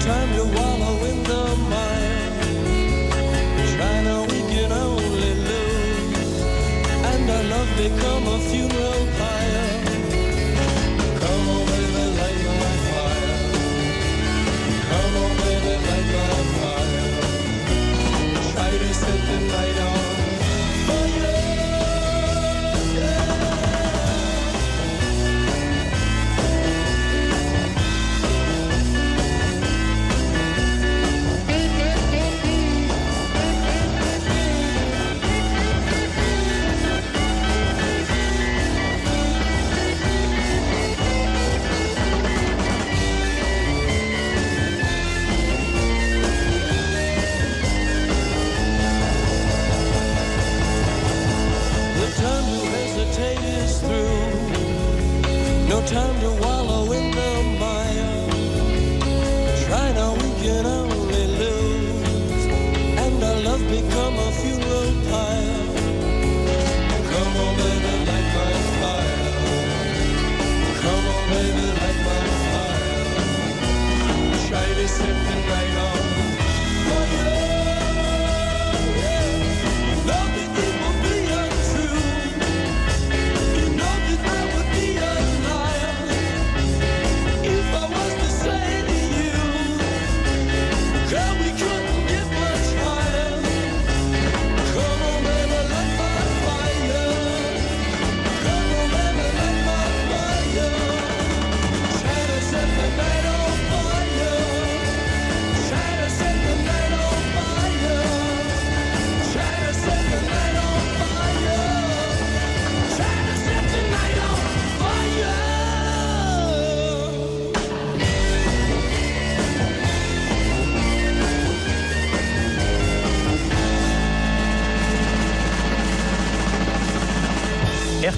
Time to wallow in the mire. We can only lose. And our love become a funeral pyre.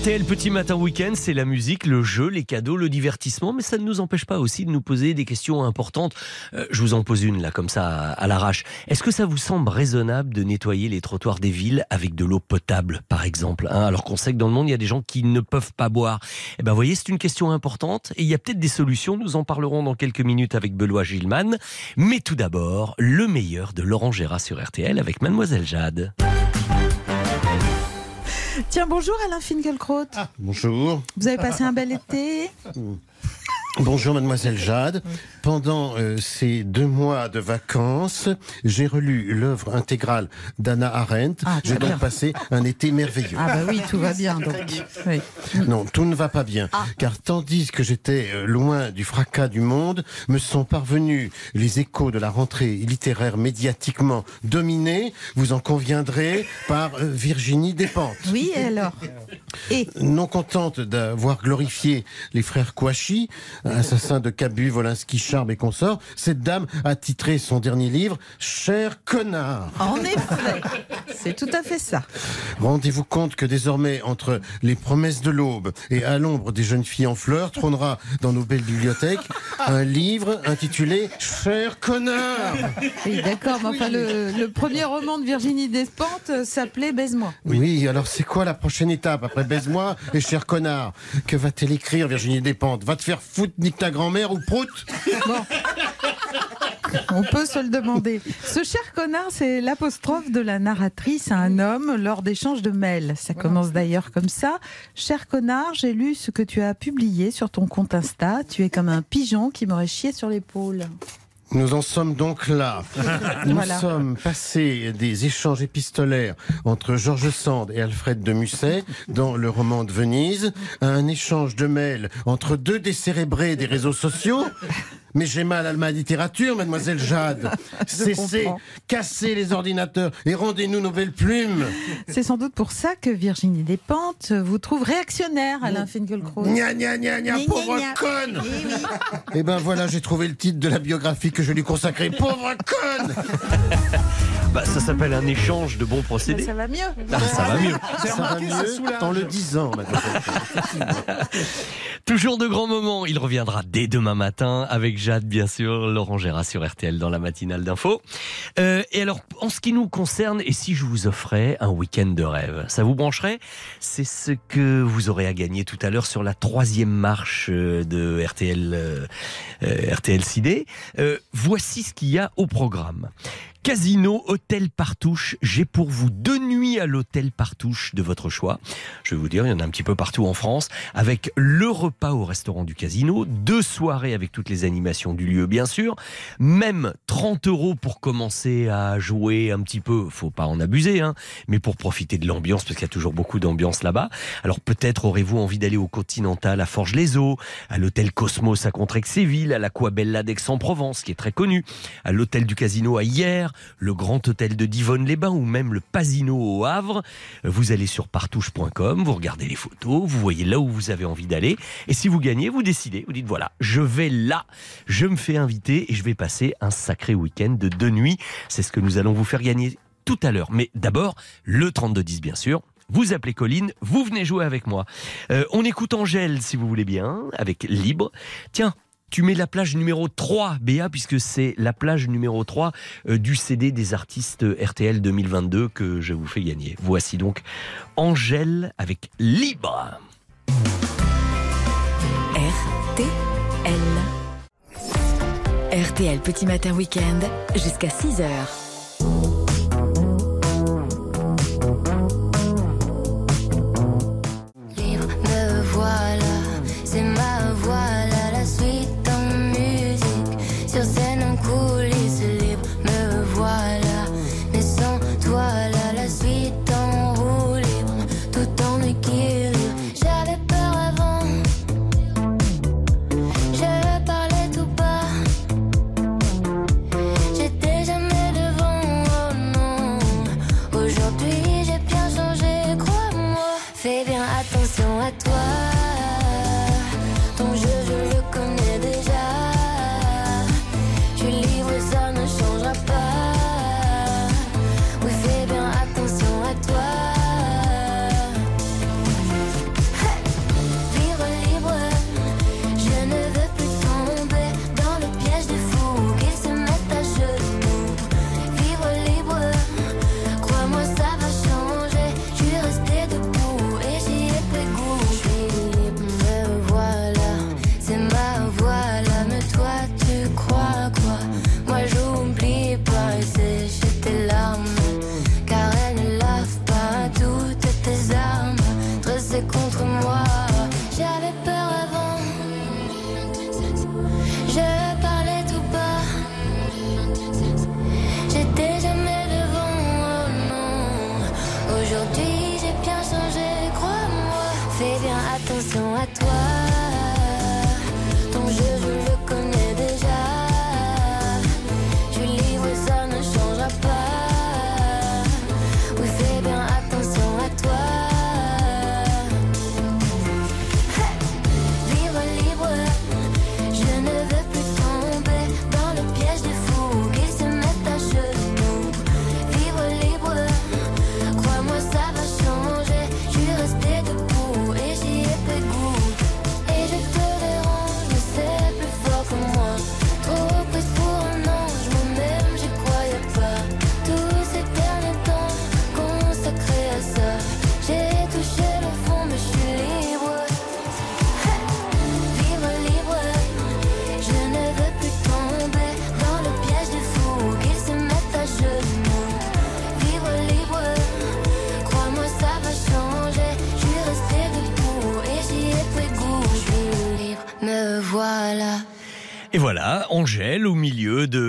RTL Petit Matin Week-end, c'est la musique, le jeu, les cadeaux, le divertissement, mais ça ne nous empêche pas aussi de nous poser des questions importantes. Euh, je vous en pose une là, comme ça, à, l'arrache. Est-ce que ça vous semble raisonnable de nettoyer les trottoirs des villes avec de l'eau potable, par exemple hein, Alors qu'on sait que dans le monde, il y a des gens qui ne peuvent pas boire. Eh ben, vous voyez, c'est une question importante et il y a peut-être des solutions. Nous en parlerons dans quelques minutes avec Benoît Gilman. Mais tout d'abord, le meilleur de Laurent Gérard sur RTL avec Mademoiselle Jade. Tiens, bonjour Alain Finkielkraut. Bonjour. Vous avez passé un bel été Bonjour mademoiselle Jade. Pendant euh, ces deux mois de vacances, j'ai relu l'œuvre intégrale d'Anna Arendt. Ah, j'ai donc passé un été merveilleux. Ah bah oui, tout va bien donc. Oui. Non, tout ne va pas bien. Ah. Car tandis que j'étais euh, loin du fracas du monde, me sont parvenus les échos de la rentrée littéraire médiatiquement dominée, vous en conviendrez, par euh, Virginie Despentes. Oui, et alors? Et Non contente d'avoir glorifié les frères Kouachi, assassins de Cabu, Volinsky, Charb et consorts, cette dame a titré son dernier livre Cher connard. En effet, c'est tout à fait ça. Rendez-vous compte que désormais, entre les promesses de l'aube et à l'ombre des jeunes filles en fleurs, trônera dans nos belles bibliothèques un livre intitulé Cher connard. Oui, d'accord, mais enfin, le, le premier roman de Virginie Despentes s'appelait Baise-moi. Oui, alors c'est quoi la prochaine étape après Baise-moi et cher connard? Que va-t-elle écrire, Virginie Despentes? Va te faire foutre, nique ta grand-mère ou prout? On peut se le demander. Ce cher connard, c'est l'apostrophe de la narratrice à un homme lors d'échanges de mails. Ça commence d'ailleurs comme ça. Cher connard, j'ai lu ce que tu as publié sur ton compte Insta. Tu es comme un pigeon qui m'aurait chié sur l'épaule. Nous en sommes donc là. Nous Voilà. sommes passés des échanges épistolaires entre Georges Sand et Alfred de Musset dans le roman de Venise à un échange de mails entre deux décérébrés des réseaux sociaux. Mais j'ai mal à ma littérature, mademoiselle Jade. Cessez, cassez les ordinateurs et rendez-nous nos belles plumes. C'est sans doute pour ça que Virginie Despentes vous trouve réactionnaire, Alain Finkielkraut. Gna gna gna gna, pauvre conne Eh. Eh ben voilà, j'ai trouvé le titre de la biographie que je lui consacrais. Pauvre conne Bah, ça s'appelle un échange de bons procédés. Ça va mieux. Ah, ça va mieux. Ça va mieux en le disant, mademoiselle. Toujours de grands moments. Il reviendra dès demain matin avec Jade, bien sûr. Laurent Gérard sur RTL dans la matinale d'info. Euh, et alors, en ce qui nous concerne, et si je vous offrais un week-end de rêve, ça vous brancherait? C'est ce que vous aurez à gagner tout à l'heure sur la troisième marche euh, de RTL, euh, euh, RTL CD. Euh, voici ce qu'il y a au programme. Casino, hôtel Partouche. J'ai pour vous deux nuits à l'hôtel Partouche de votre choix. Je vais vous dire, il y en a un petit peu partout en France, avec le repas au restaurant du casino, deux soirées avec toutes les animations du lieu, bien sûr, même 30 euros pour commencer à jouer un petit peu. Faut pas en abuser, hein, mais pour profiter de l'ambiance, parce qu'il y a toujours beaucoup d'ambiance là-bas. Alors peut-être aurez-vous envie d'aller au Continental à Forges-les-Eaux, à l'hôtel Cosmos à Contrexéville, à l'Aquabella d'Aix-en-Provence, qui est très connu, à l'hôtel du casino à Hier, le grand hôtel de Divonne-les-Bains ou même le Pasino au Havre. Vous allez sur partouche.com, vous regardez les photos, vous voyez là où vous avez envie d'aller. Et si vous gagnez, vous décidez, vous dites voilà, je vais là, je me fais inviter et je vais passer un sacré week-end de deux nuits. C'est ce que nous allons vous faire gagner tout à l'heure. Mais d'abord, le 3210 bien sûr. Vous appelez Colline, vous venez jouer avec moi. Euh, on écoute Angèle si vous voulez bien, avec Libre. Tiens, tu mets la plage numéro 3, Béa, puisque c'est la plage numéro 3 euh, du CD des artistes RTL 2022 que je vous fais gagner. Voici donc Angèle avec Libre. RTL. RTL Petit Matin Week-end jusqu'à 6h.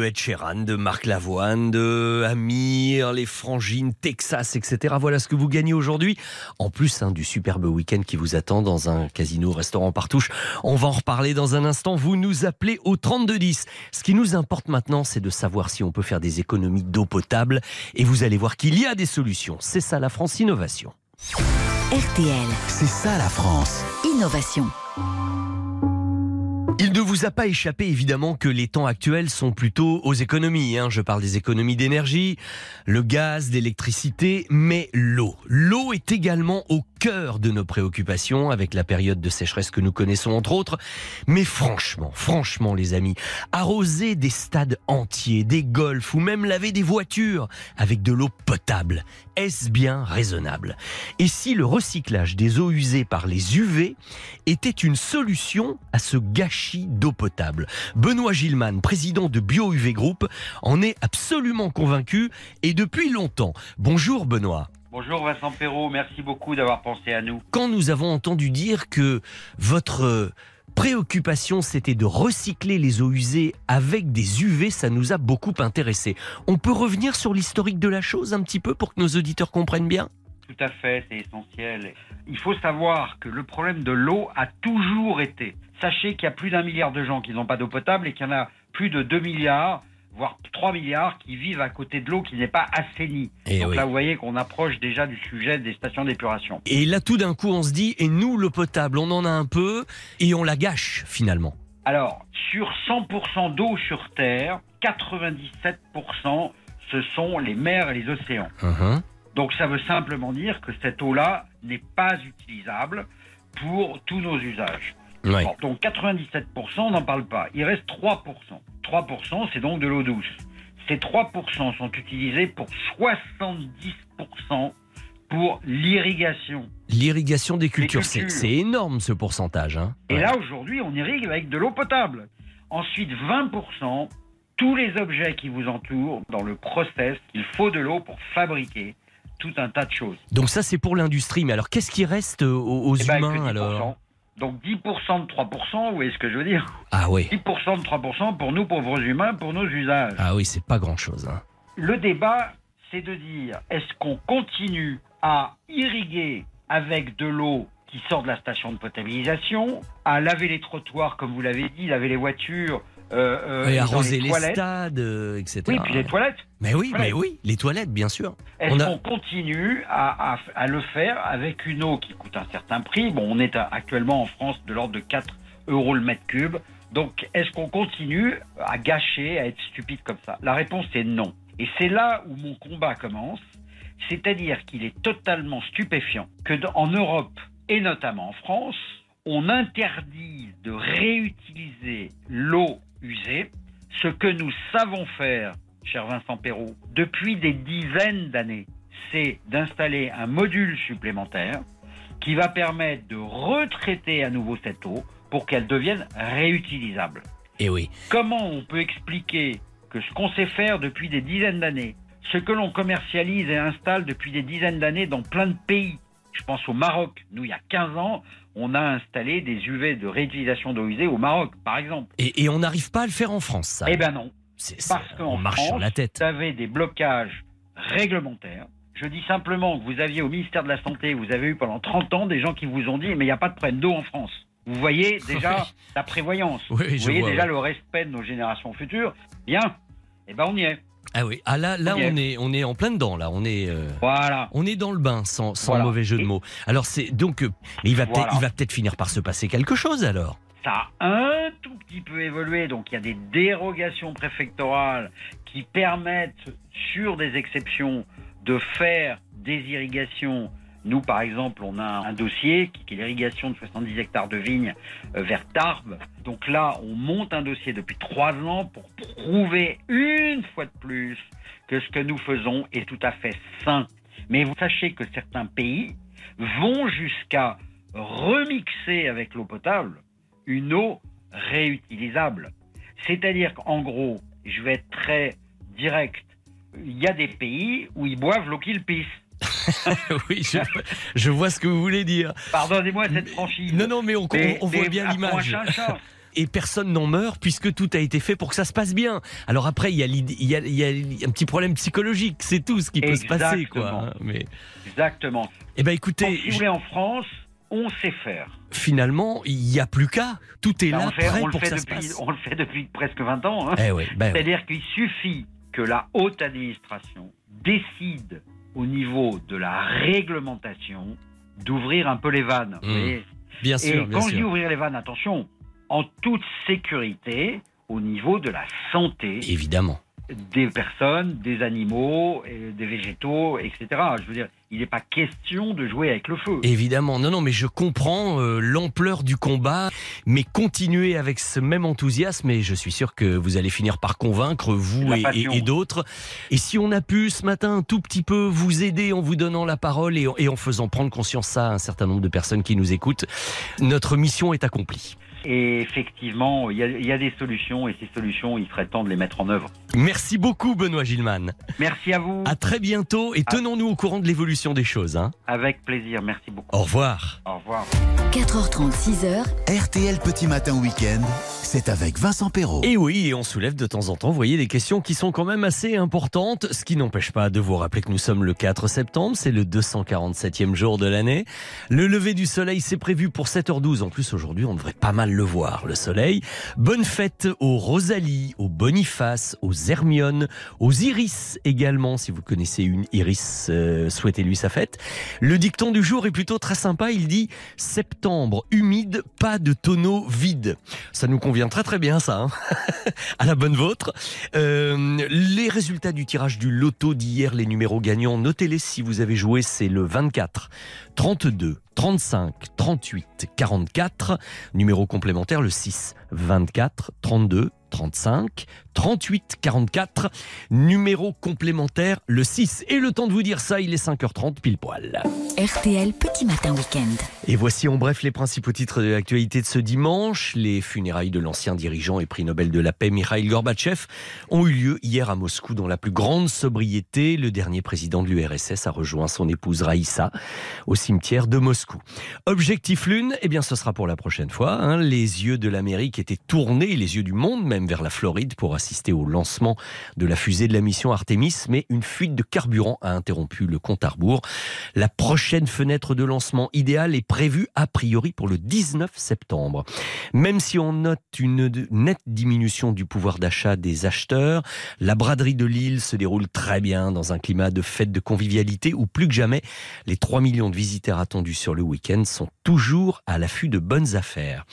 Ed Sheeran, de Marc Lavoine, de Amir, les Frangines, Texas, etc. Voilà ce que vous gagnez aujourd'hui. En plus hein, du superbe week-end qui vous attend dans un casino, restaurant Partouche. On va en reparler dans un instant. Vous nous appelez au 3210. Ce qui nous importe maintenant, c'est de savoir si on peut faire des économies d'eau potable. Et vous allez voir qu'il y a des solutions. C'est ça la France Innovation. RTL. C'est ça la France. Innovation. Vous a pas échappé évidemment que les temps actuels sont plutôt aux économies. hein. Je parle des économies d'énergie, le gaz, d'électricité, mais l'eau. L'eau est également au cœur de nos préoccupations avec la période de sécheresse que nous connaissons entre autres. Mais franchement, franchement les amis, arroser des stades entiers, des golfs ou même laver des voitures avec de l'eau potable, est-ce bien raisonnable? Et si le recyclage des eaux usées par les UV était une solution à ce gâchis d'eau potable? Benoît Gilman, président de BioUV Group, en est absolument convaincu et depuis longtemps. Bonjour Benoît. Bonjour Vincent Perrault, merci beaucoup d'avoir pensé à nous. Quand nous avons entendu dire que votre euh, préoccupation c'était de recycler les eaux usées avec des UV, ça nous a beaucoup intéressé. On peut revenir sur l'historique de la chose un petit peu pour que nos auditeurs comprennent bien? Tout à fait, c'est essentiel. Il faut savoir que le problème de l'eau a toujours été. Sachez qu'il y a plus d'un milliard de gens qui n'ont pas d'eau potable et qu'il y en a plus de 2 milliards, voire 3 milliards qui vivent à côté de l'eau qui n'est pas assainie. Eh Donc oui. là, vous voyez qu'on approche déjà du sujet des stations d'épuration. Et là tout d'un coup on se dit, et nous l'eau potable, on en a un peu et on la gâche finalement. Alors, sur 100% d'eau sur Terre, 97% ce sont les mers et les océans. Uh-huh. Donc ça veut simplement dire que cette eau-là n'est pas utilisable pour tous nos usages. Bon, donc 97%, on n'en parle pas. Il reste 3%. 3%, c'est donc de l'eau douce. Ces 3% sont utilisés pour 70% pour l'irrigation. L'irrigation des cultures, c'est cultures. c'est énorme ce pourcentage. Hein. Et là, aujourd'hui, on irrigue avec de l'eau potable. Ensuite, 20%, tous les objets qui vous entourent dans le process, il faut de l'eau pour fabriquer tout un tas de choses. Donc ça c'est pour l'industrie, mais alors qu'est-ce qui reste aux, aux Eh ben, humains que 10%. alors? Donc 10% de 3%, vous voyez ce que je veux dire Ah oui. 10% de 3% pour nous pauvres humains, pour nos usages. Ah oui, c'est pas grand-chose. hein. Le débat, c'est de dire, est-ce qu'on continue à irriguer avec de l'eau qui sort de la station de potabilisation, à laver les trottoirs, comme vous l'avez dit, laver les voitures, euh, euh, Et dans arroser les, toilettes. stades, euh, etc. Oui, puis les toilettes. Mais oui, Toilettes. mais oui, les toilettes, bien sûr. Est-ce On a- qu'on continue à, à- à le faire avec une eau qui coûte un certain prix Bon, on est à- actuellement en France de l'ordre de 4 euros le mètre cube. Donc, est-ce qu'on continue à gâcher, à être stupide comme ça? La réponse est non. Et c'est là où mon combat commence. C'est-à-dire qu'il est totalement stupéfiant que dans- en Europe et notamment en France, on interdise de réutiliser l'eau ce que nous savons faire, cher Vincent Perrault, depuis des dizaines d'années, c'est d'installer un module supplémentaire qui va permettre de retraiter à nouveau cette eau pour qu'elle devienne réutilisable. Et Eh oui. Comment on peut expliquer que ce qu'on sait faire depuis des dizaines d'années, ce que l'on commercialise et installe depuis des dizaines d'années dans plein de pays, je pense au Maroc, nous il y a 15 ans, on a installé des UV de réutilisation d'eau usée au Maroc, par exemple. Et, et on n'arrive pas à le faire en France, ça. Eh ben non. C'est- Parce c'est- qu'en on marche France, sur la tête. vous avez des blocages réglementaires. Je dis simplement que vous aviez au ministère de la Santé, vous avez eu pendant 30 ans des gens qui vous ont dit mais il n'y a pas de problème d'eau en France. Vous voyez déjà Oui. la prévoyance. Oui, vous voyez vois, déjà ouais. le respect de nos générations futures. Bien. Eh ben on y est. Ah oui. Ah là, là, On est. on est, on est en plein dedans. Là, on est. euh, Voilà. On est dans le bain, sans, sans Voilà. mauvais jeu de mots. Alors c'est donc, euh, mais il va peut-être, il va peut-être finir par se passer quelque chose alors. Ça a un tout petit peu évolué, donc il y a des dérogations préfectorales qui permettent, sur des exceptions, de faire des irrigations. Nous, par exemple, on a un dossier qui est l'irrigation de 70 hectares de vignes euh, vers Tarbes. Donc là, on monte un dossier depuis trois ans pour prouver une fois de plus que ce que nous faisons est tout à fait sain. Mais vous sachez que certains pays vont jusqu'à remixer avec l'eau potable une eau réutilisable. C'est-à-dire qu'en gros, je vais être très direct, il y a des pays où ils boivent l'eau qu'ils pissent. oui, je, je vois ce que vous voulez dire. Pardonnez-moi cette franchise. Non, non, mais on, Mais- on voit mais bien l'image. et personne n'en meurt puisque tout a été fait pour que ça se passe bien. Alors après, il y a, l'idée- il y a, il y a un petit problème psychologique, c'est tout ce qui peut se passer. Quoi, Exactement. hein, mais... Exactement. Eh ben écoutez, vous en France, on sait faire. finalement, il n'y a plus qu'à. Tout est Ben, là, fait, prêt pour que ça se depuis, passe. on le fait depuis presque 20 ans. hein. Eh oui, ben oui. C'est-à-dire qu'il suffit que la haute administration décide au niveau de la réglementation d'ouvrir un peu les vannes. vous Mmh. voyez. Bien sûr, Et bien quand je dis ouvrir les vannes, attention, en toute sécurité au niveau de la santé Évidemment. Des personnes, des animaux, des végétaux, etc. Je veux dire, il n'est pas question de jouer avec le feu. Évidemment, non, non, mais je comprends euh, l'ampleur du combat, mais continuez avec ce même enthousiasme et je suis sûr que vous allez finir par convaincre, vous et, passion. et- et d'autres. Et si on a pu ce matin un tout petit peu vous aider en vous donnant la parole et en, et en faisant prendre conscience ça à un certain nombre de personnes qui nous écoutent, notre mission est accomplie. Et effectivement, il y, a- il y a des solutions, et ces solutions, il serait temps de les mettre en œuvre. Merci beaucoup Benoît Gilman. Merci à vous. À très bientôt et tenons-nous au courant de l'évolution des choses. Hein. Avec plaisir, merci beaucoup. Au revoir. Au revoir. 4h30, 6h. RTL Petit Matin Week-end, c'est avec Vincent Perrault. Et oui, et on soulève de temps en temps, vous voyez, des questions qui sont quand même assez importantes, ce qui n'empêche pas de vous rappeler que nous sommes le 4 septembre, c'est le 247e jour de l'année. Le lever du soleil, c'est prévu pour 7h12. En plus, aujourd'hui, on devrait pas mal le voir, le soleil. Bonne fête aux Rosalie, aux Boniface, aux Hermione, aux Iris également. Si vous connaissez une Iris, euh, souhaitez-lui sa fête. Le dicton du jour est plutôt très sympa. Il dit septembre humide, pas de tonneau vide. Ça nous convient très très bien ça. hein. à la bonne vôtre. Euh, les résultats du tirage du loto d'hier, les numéros gagnants, notez-les si vous avez joué, c'est le 24, 32, 35, 38, 44. Numéro complémentaire, le 6, 24, 32, 35, 38, 44. Numéro complémentaire, le 6. Et le temps de vous dire ça, il est 5h30 pile poil. RTL Petit Matin Week-end. Et voici en bref les principaux titres de l'actualité de ce dimanche. Les funérailles de l'ancien dirigeant et prix Nobel de la paix Mikhail Gorbatchev ont eu lieu hier à Moscou dans la plus grande sobriété. Le dernier président de l'URSS a rejoint son épouse Raïssa au cimetière de Moscou. Objectif Lune, eh bien ce sera pour la prochaine fois. hein. Les yeux de l'Amérique étaient tournés, les yeux du monde même vers la Floride pour assister au lancement de la fusée de la mission Artemis, mais une fuite de carburant a interrompu le compte à rebours. La prochaine fenêtre de lancement idéale est prévue a priori pour le 19 septembre. Même si on note une nette diminution du pouvoir d'achat des acheteurs, la braderie de Lille se déroule très bien dans un climat de fête de convivialité où plus que jamais les 3 millions de visiteurs attendus sur le week-end sont toujours à l'affût de bonnes affaires.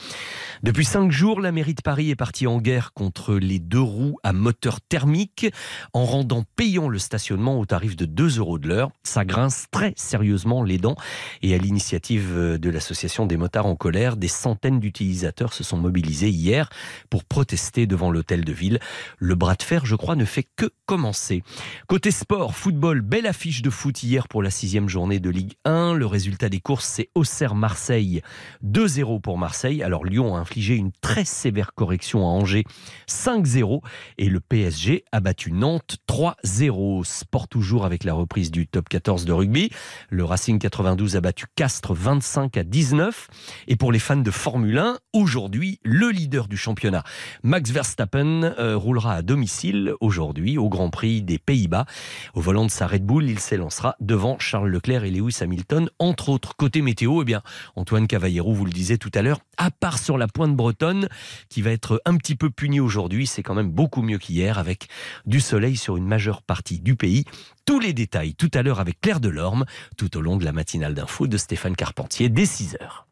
Depuis cinq jours, la mairie de Paris est partie en guerre contre les deux roues à moteur thermique en rendant payant le stationnement au tarif de 2 euros de l'heure. Ça grince très sérieusement les dents et à l'initiative euh, de l'association des motards en colère, des centaines d'utilisateurs se sont mobilisés hier pour protester devant l'hôtel de ville. Le bras de fer, je crois, ne fait que commencer. Côté sport, football, belle affiche de foot hier pour la sixième journée de Ligue 1. Le résultat des courses, c'est Auxerre-Marseille 2-0 pour Marseille. Alors Lyon a infligé une très sévère correction à Angers 5-0 et le PSG a battu Nantes 3-0. Sport toujours avec la reprise du top 14 de rugby. Le Racing 92 a battu Castres 25 à 19 et pour les fans de Formule 1, aujourd'hui, le leader du championnat, Max Verstappen, euh, roulera à domicile aujourd'hui au Grand Prix des Pays-Bas. Au volant de sa Red Bull, il s'élancera devant Charles Leclerc et Lewis Hamilton, entre autres. Côté météo, eh bien, Antoine Cavallero, vous le disiez tout à l'heure, à part sur la pointe bretonne, qui va être un petit peu punie aujourd'hui, c'est quand même beaucoup mieux qu'hier, avec du soleil sur une majeure partie du pays. Tous les détails tout à l'heure avec Claire Delorme, tout au long de la matinale d'info de Stéphane Carpentier, dès 6 heures.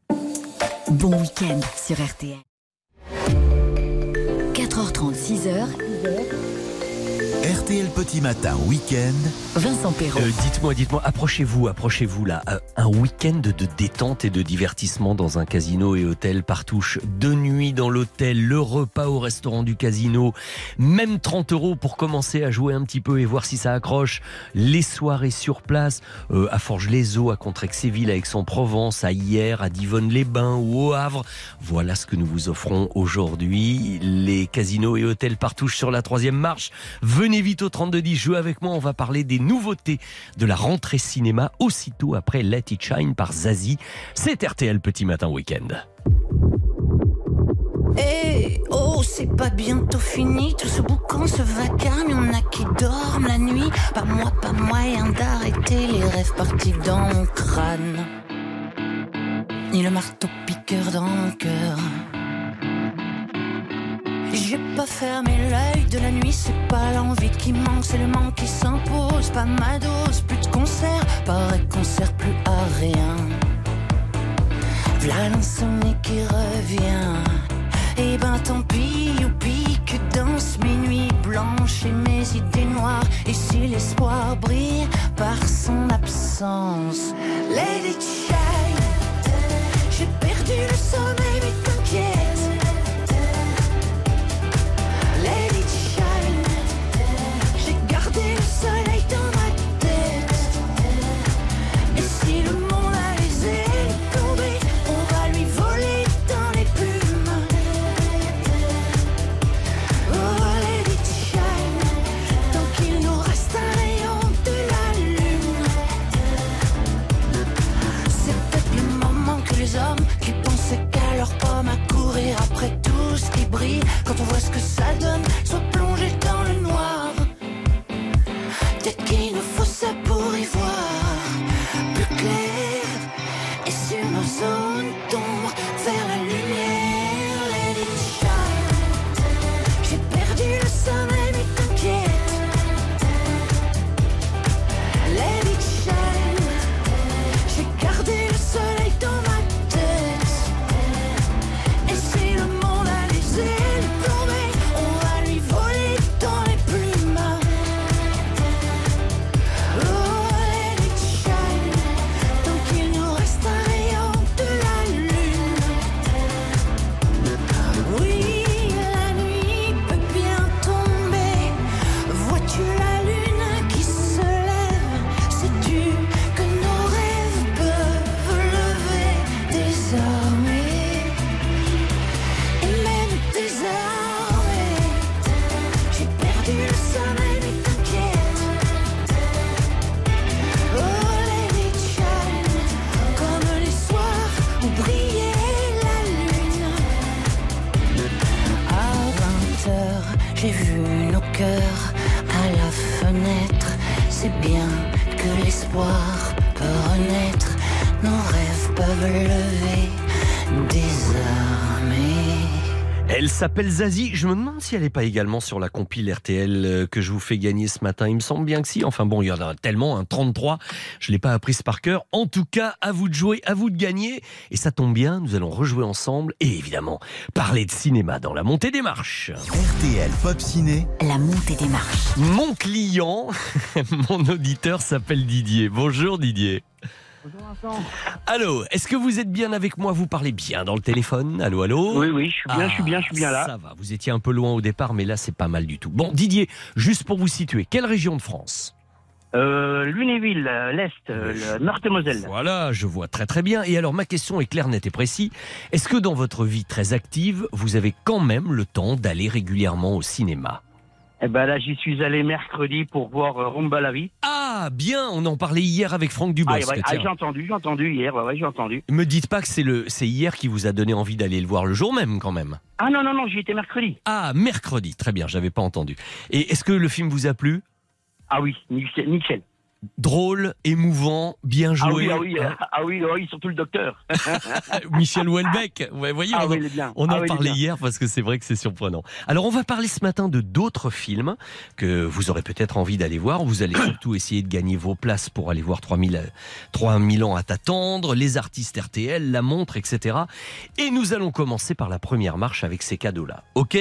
Bon week-end sur RTL. 4h30, 6h. RTL Petit Matin Week-end, Vincent Perrault. Euh, dites-moi, dites-moi, approchez-vous, approchez-vous là. Euh, Un week-end de détente et de divertissement dans un casino et hôtel Partouche. Deux nuits dans l'hôtel, le repas au restaurant du casino, même 30 euros pour commencer à jouer un petit peu et voir si ça accroche. Les soirées sur place, euh, à Forges-les-Eaux, à Contrexéville, à Aix-en-Provence, à Hier, à Divonne-les-Bains ou au Havre. Voilà ce que nous vous offrons aujourd'hui. Les casinos et hôtels Partouche sur la troisième marche. Venez vite au 3210, jouez avec moi, on va parler des nouveautés de la rentrée cinéma aussitôt après Let It Shine par Zazie. C'est RTL Petit Matin Week-end. Eh oh, c'est pas bientôt fini. Tout ce boucan, ce vacarme, y'en a qui dorment la nuit. Pas moi, pas moyen d'arrêter les rêves partis dans mon crâne. Ni le marteau piqueur dans mon cœur. J'ai pas fermé l'œil de la nuit, c'est pas l'envie qui manque, c'est le manque qui s'impose. Pas ma dose, plus de concert, pareil qu'on sert plus à rien. V'là l'insomnie qui revient. Et ben tant pis, youpi, que dansent mes nuits blanches et mes idées noires. Et si l'espoir brille par son absence, it shine. J'ai perdu le sommeil, mais t'inquiète. Elle s'appelle Zazie. Je me demande si elle n'est pas également sur la compile RTL euh, que je vous fais gagner ce matin. Il me semble bien que si. Enfin bon, il y en a tellement, un 33. Je ne l'ai pas apprise par cœur. En tout cas, à vous de jouer, à vous de gagner. Et ça tombe bien, nous allons rejouer ensemble. Et évidemment, parler de cinéma dans la montée des marches. RTL Pop Ciné. La montée des marches. Mon client, mon auditeur s'appelle Didier. Bonjour Didier. Allô, est-ce que vous êtes bien avec moi? Vous parlez bien dans le téléphone? Allô, allô? Oui, oui, je suis bien, je suis bien, je suis bien là. Ça va, vous étiez un peu loin au départ, mais là, c'est pas mal du tout. Bon, Didier, juste pour vous situer, quelle région de France? Euh, Lunéville, euh, l'Est, euh, le Meurthe-et-Moselle. Voilà, je vois très très bien. Et alors, ma question est claire, nette et précise. Est-ce que dans votre vie très active, vous avez quand même le temps d'aller régulièrement au cinéma? Eh ben là, j'y suis allé mercredi pour voir euh, Rumba la vie. Ah, bien, on en parlait hier avec Franck Ah, Dubosc. ouais, ah, tiens. j'ai entendu, j'ai entendu hier, ouais, ouais, j'ai entendu. Me dites pas que c'est le, c'est hier qui vous a donné envie d'aller le voir le jour même, quand même. Ah non, non, non, j'y étais mercredi. Ah, mercredi, très bien, j'avais pas entendu. Et est-ce que le film vous a plu? Ah oui, nickel. Drôle, émouvant, bien Ah joué. oui, ah oui, hein. euh, ah oui, oui, surtout le docteur. Michel Houellebecq. Ouais, voyez, Ah on, bien. on Ah en parlait hier parce que c'est vrai que c'est surprenant. Alors, on va parler ce matin de d'autres films que vous aurez peut-être envie d'aller voir. Vous allez surtout essayer de gagner vos places pour aller voir 3000, euh, 3000 ans à t'attendre, les artistes RTL, la montre, etc. Et nous allons commencer par la première marche avec ces cadeaux-là. OK?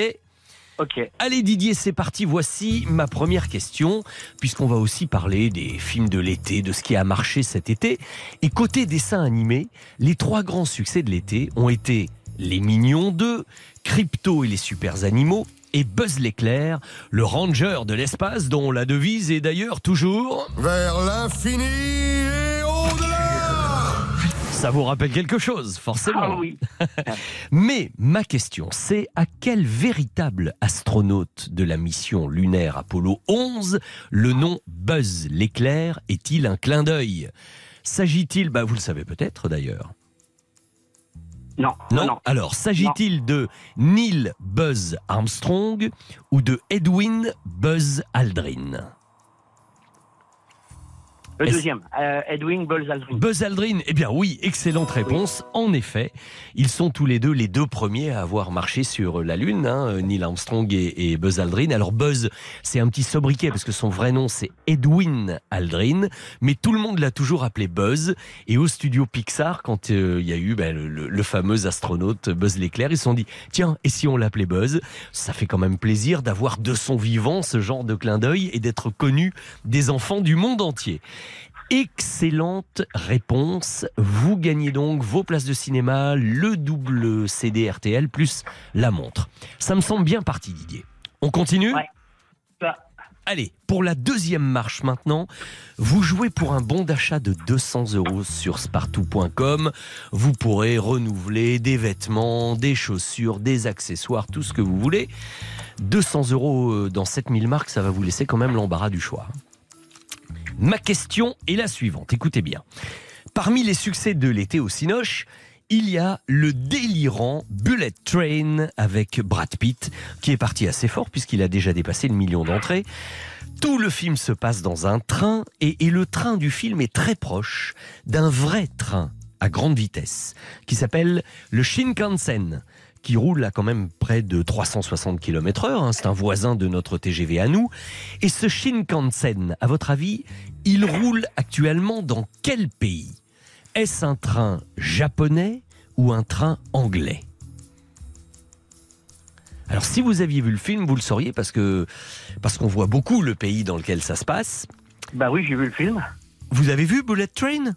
Ok. Allez Didier, c'est parti. Voici ma première question, puisqu'on va aussi parler des films de l'été, de ce qui a marché cet été. Et côté dessin animé, les trois grands succès de l'été ont été Les Mignons 2, Crypto et les Super Animaux, et Buzz l'éclair, le ranger de l'espace dont la devise est d'ailleurs toujours... Vers l'infini et au-delà Ça vous rappelle quelque chose, forcément. Ah oui. Mais ma question, c'est à quel véritable astronaute de la mission lunaire Apollo 11 le nom Buzz l'éclair est-il un clin d'œil? S'agit-il, bah vous le savez peut-être d'ailleurs. Non. Non. Alors, s'agit-il de Neil Buzz Armstrong ou de Edwin Buzz Aldrin? Le deuxième, euh, Edwin Buzz Aldrin. Buzz Aldrin, eh bien oui, excellente réponse. En effet, ils sont tous les deux les deux premiers à avoir marché sur la Lune, hein, Neil Armstrong et, et Buzz Aldrin. Alors Buzz, c'est un petit sobriquet parce que son vrai nom c'est Edwin Aldrin, mais tout le monde l'a toujours appelé Buzz. Et au studio Pixar, quand euh, il y a eu ben, le, le- le fameux astronaute Buzz l'éclair, ils se sont dit tiens, et si on l'appelait Buzz? Ça fait quand même plaisir d'avoir de son vivant ce genre de clin d'œil et d'être connu des enfants du monde entier. Excellente réponse. Vous gagnez donc vos places de cinéma, le double CD RTL plus la montre. Ça me semble bien parti, Didier. On continue Allez, pour la deuxième marche maintenant, vous jouez pour un bon d'achat de 200 euros sur spartou.com. Vous pourrez renouveler des vêtements, des chaussures, des accessoires, tout ce que vous voulez. 200 euros euh, dans 7000 marques, ça va vous laisser quand même l'embarras du choix. Ma question est la suivante, écoutez bien. Parmi les succès de l'été au Cinoche, il y a le délirant Bullet Train avec Brad Pitt, qui est parti assez fort puisqu'il a déjà dépassé le million d'entrées. Tout le film se passe dans un train et, le train du film est très proche d'un vrai train à grande vitesse qui s'appelle le Shinkansen qui roule à quand même près de 360 km heure. hein. C'est un voisin de notre TGV à nous. Et ce Shinkansen, à votre avis, il roule actuellement dans quel pays? Est-ce un train japonais ou un train anglais? Alors si vous aviez vu le film, vous le sauriez parce que parce qu'on voit beaucoup le pays dans lequel ça se passe. Bah oui, j'ai vu le film. Vous avez vu Bullet Train?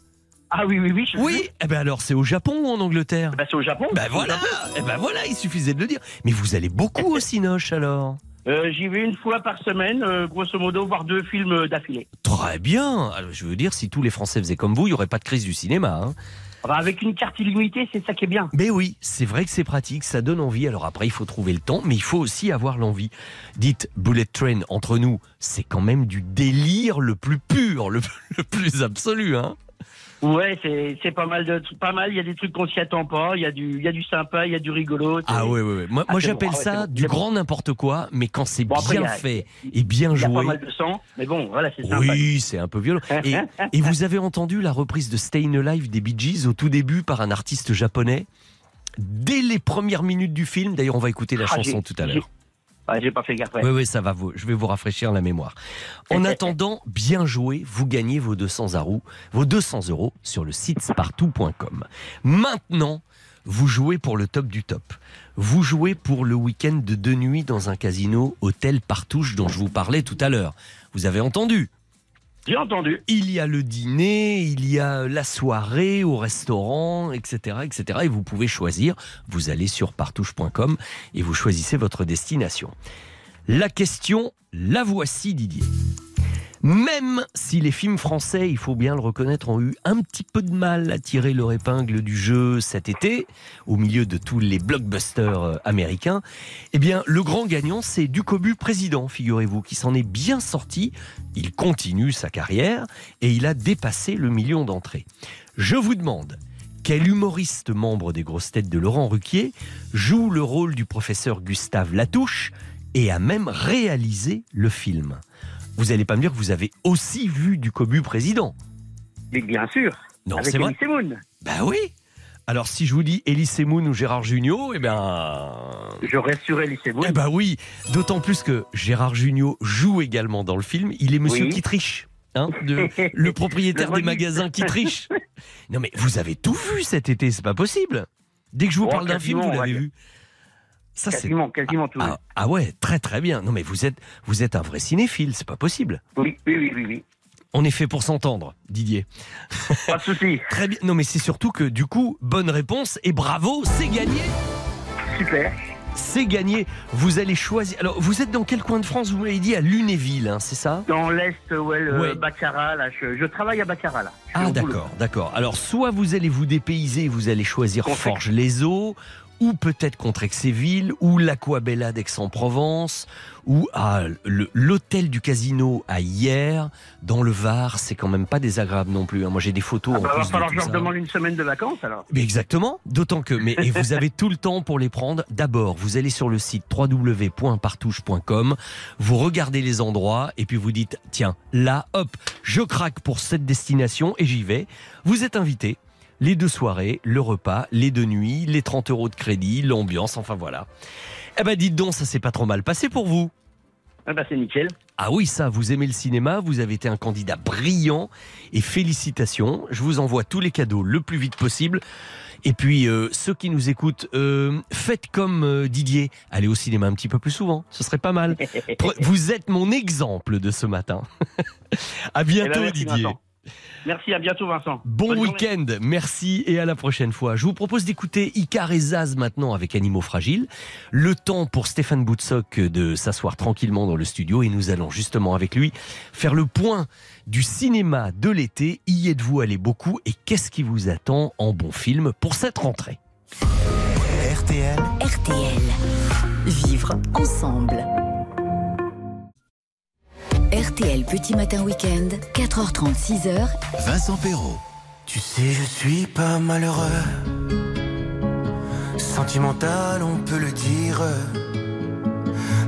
Ah oui, oui, oui. Oui, eh ben alors c'est au Japon ou en Angleterre? Bah, c'est au Japon. Ben voilà, eh ben voilà, il suffisait de le dire. Mais vous allez beaucoup au Cinoche alors Euh, J'y vais une fois par semaine, euh, grosso modo, voir deux films d'affilée. Très bien. Alors, je veux dire, si tous les Français faisaient comme vous, il n'y aurait pas de crise du cinéma. hein. Enfin, avec une carte illimitée, c'est ça qui est bien. Mais oui, c'est vrai que c'est pratique, ça donne envie. Alors après, il faut trouver le temps, mais il faut aussi avoir l'envie. Dites, Bullet Train, entre nous, c'est quand même du délire le plus pur, le, le plus absolu. Hein Ouais, c'est pas mal de pas mal. Il y a des trucs qu'on s'y attend pas. Il y a du il y a du sympa, il y a du rigolo. ah ouais, ouais, ouais. Moi, Ah, moi j'appelle bon. Ah ouais, ça du bon. grand n'importe quoi, mais quand c'est Bon, bien a- fait et bien Il y a pas joué. mal de sang, mais bon, voilà, c'est sympa. Oui, c'est un peu violent. Et, et vous avez entendu la reprise de Stayin' Alive des Bee Gees au tout début par un artiste japonais Dès les premières minutes du film, d'ailleurs on va écouter la Ah, chanson tout à l'heure. Ouais, j'ai pas fait gaffe. Oui, oui, ça va. Vous, je vais vous rafraîchir la mémoire. En attendant, bien joué, vous gagnez vos 200 euros, vos 200 euros sur le site spartou.com. Maintenant, vous jouez pour le top du top. Vous jouez pour le week-end de deux nuits dans un casino hôtel Partouche dont je vous parlais tout à l'heure. Vous avez entendu J'ai entendu. Il y a le dîner, il y a la soirée au restaurant, etc., etc. Et vous pouvez choisir. Vous allez sur partouche.com et vous choisissez votre destination. La question, la voici Didier. Même si les films français, il faut bien le reconnaître, ont eu un petit peu de mal à tirer leur épingle du jeu cet été, au milieu de tous les blockbusters euh, américains, eh bien, le grand gagnant, c'est Ducobu président, figurez-vous, qui s'en est bien sorti. Il continue sa carrière et il a dépassé le million d'entrées. Je vous demande, quel humoriste membre des grosses têtes de Laurent Ruquier joue le rôle du professeur Gustave Latouche et a même réalisé le film? Vous n'allez pas me dire que vous avez aussi vu Ducobu président Mais bien sûr. Non, c'est vrai. Elie Semoun. Bah oui alors si je vous dis Elie Semoun ou Gérard Jugnot, eh ben... Je reste sur Elie Semoun. Eh ben oui, d'autant plus que Gérard Jugnot joue également dans le film. Il est monsieur Oui. qui triche. Hein, de- le propriétaire Le des magasins qui triche. Non mais vous avez tout vu cet été, c'est pas possible. Dès que je vous Oh, parle d'un film, vous l'avez vu. Ça, quasiment, quasiment tout. Ah, ah ouais, très très bien. Non mais vous êtes, vous êtes un vrai cinéphile, c'est pas possible. Oui, oui, oui, oui, oui. On est fait pour s'entendre, Didier. Pas de souci. Très bien. Non mais c'est surtout que du coup, bonne réponse et bravo, c'est gagné. Super. C'est gagné. Vous allez choisir. Alors, vous êtes dans quel coin de France? Vous m'avez dit à Lunéville, hein, c'est ça? Dans l'Est, ouais, le Ouais. Baccarat, là, je, je travaille à Baccarat, là. Ah d'accord, d'accord. Alors soit vous allez vous dépayser, vous allez choisir Qu'on ou peut-être Contrexéville, ou l'Aquabella d'Aix-en-Provence, ou à l'hôtel du casino à hier, dans le Var. C'est quand même pas désagréable non plus. hein. Moi, j'ai des photos Ah en bah, va plus falloir que je leur demande une semaine de vacances alors. Mais exactement, d'autant que, mais et vous avez tout le temps pour les prendre. D'abord, vous allez sur le site www.partouche.com, vous regardez les endroits et puis vous dites, tiens, là, hop, je craque pour cette destination et j'y vais. Vous êtes invité. Les deux soirées, le repas, les deux nuits, les 30 euros de crédit, l'ambiance, enfin voilà. Eh ben dites donc, ça s'est pas trop mal passé pour vous. Ah bah c'est nickel. Ah oui, ça, vous aimez le cinéma, vous avez été un candidat brillant et félicitations. Je vous envoie tous les cadeaux le plus vite possible. Et puis, euh, ceux qui nous écoutent, euh, faites comme euh, Didier, allez au cinéma un petit peu plus souvent, ce serait pas mal. Vous êtes mon exemple de ce matin. à bientôt, Eh ben, merci, Didier. Merci, à bientôt Vincent. Bon week-end, merci et à la prochaine fois. Je vous propose d'écouter Icar et Zaz maintenant avec Animaux Fragiles. Le temps pour Stéphane Boutsock de s'asseoir tranquillement dans le studio et nous allons justement avec lui faire le point du cinéma de l'été. Y êtes-vous allé beaucoup et qu'est-ce qui vous attend en bon film pour cette rentrée? RTL, RTL. Vivre ensemble. RTL Petit Matin Week-end, 4h30, 6h. Vincent Perrault. Tu sais, je suis pas malheureux. Sentimental, on peut le dire.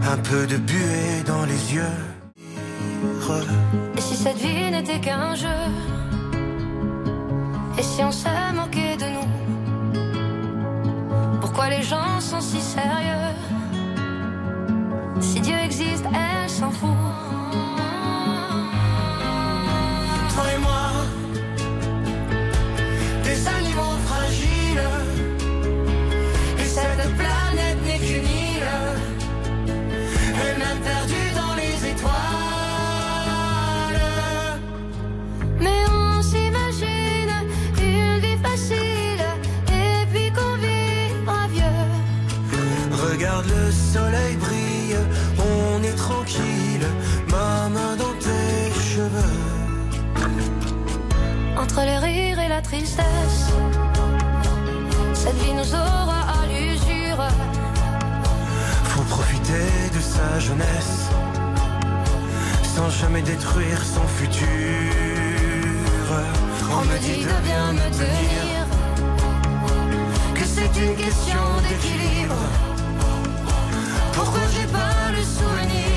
Un peu de buée dans les yeux. Et si cette vie n'était qu'un jeu? Et si on se moquait de nous? Pourquoi les gens sont si sérieux? Si Dieu existe, elle s'en fout la tristesse Cette vie nous aura à l'usure Faut profiter de sa jeunesse sans jamais détruire son futur. On me dit de bien me tenir que c'est une question d'équilibre. Pourquoi j'ai pas le souvenir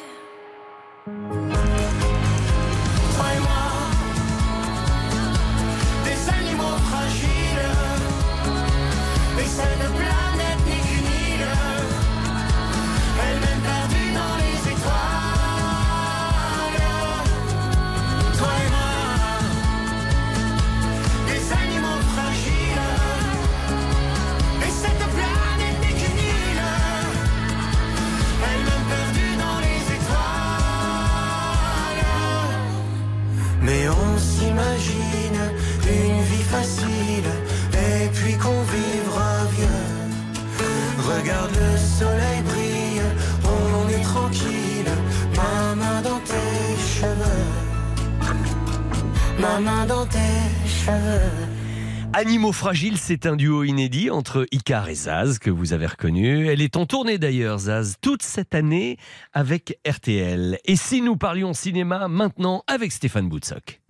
Animaux fragiles, c'est un duo inédit entre Icar et Zaz que vous avez reconnu. Elle est en tournée d'ailleurs, Zaz, toute cette année avec RTL. Et si nous parlions cinéma maintenant avec Stéphane Boutsock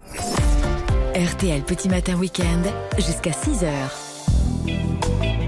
RTL Petit Matin Week-end, jusqu'à 6h.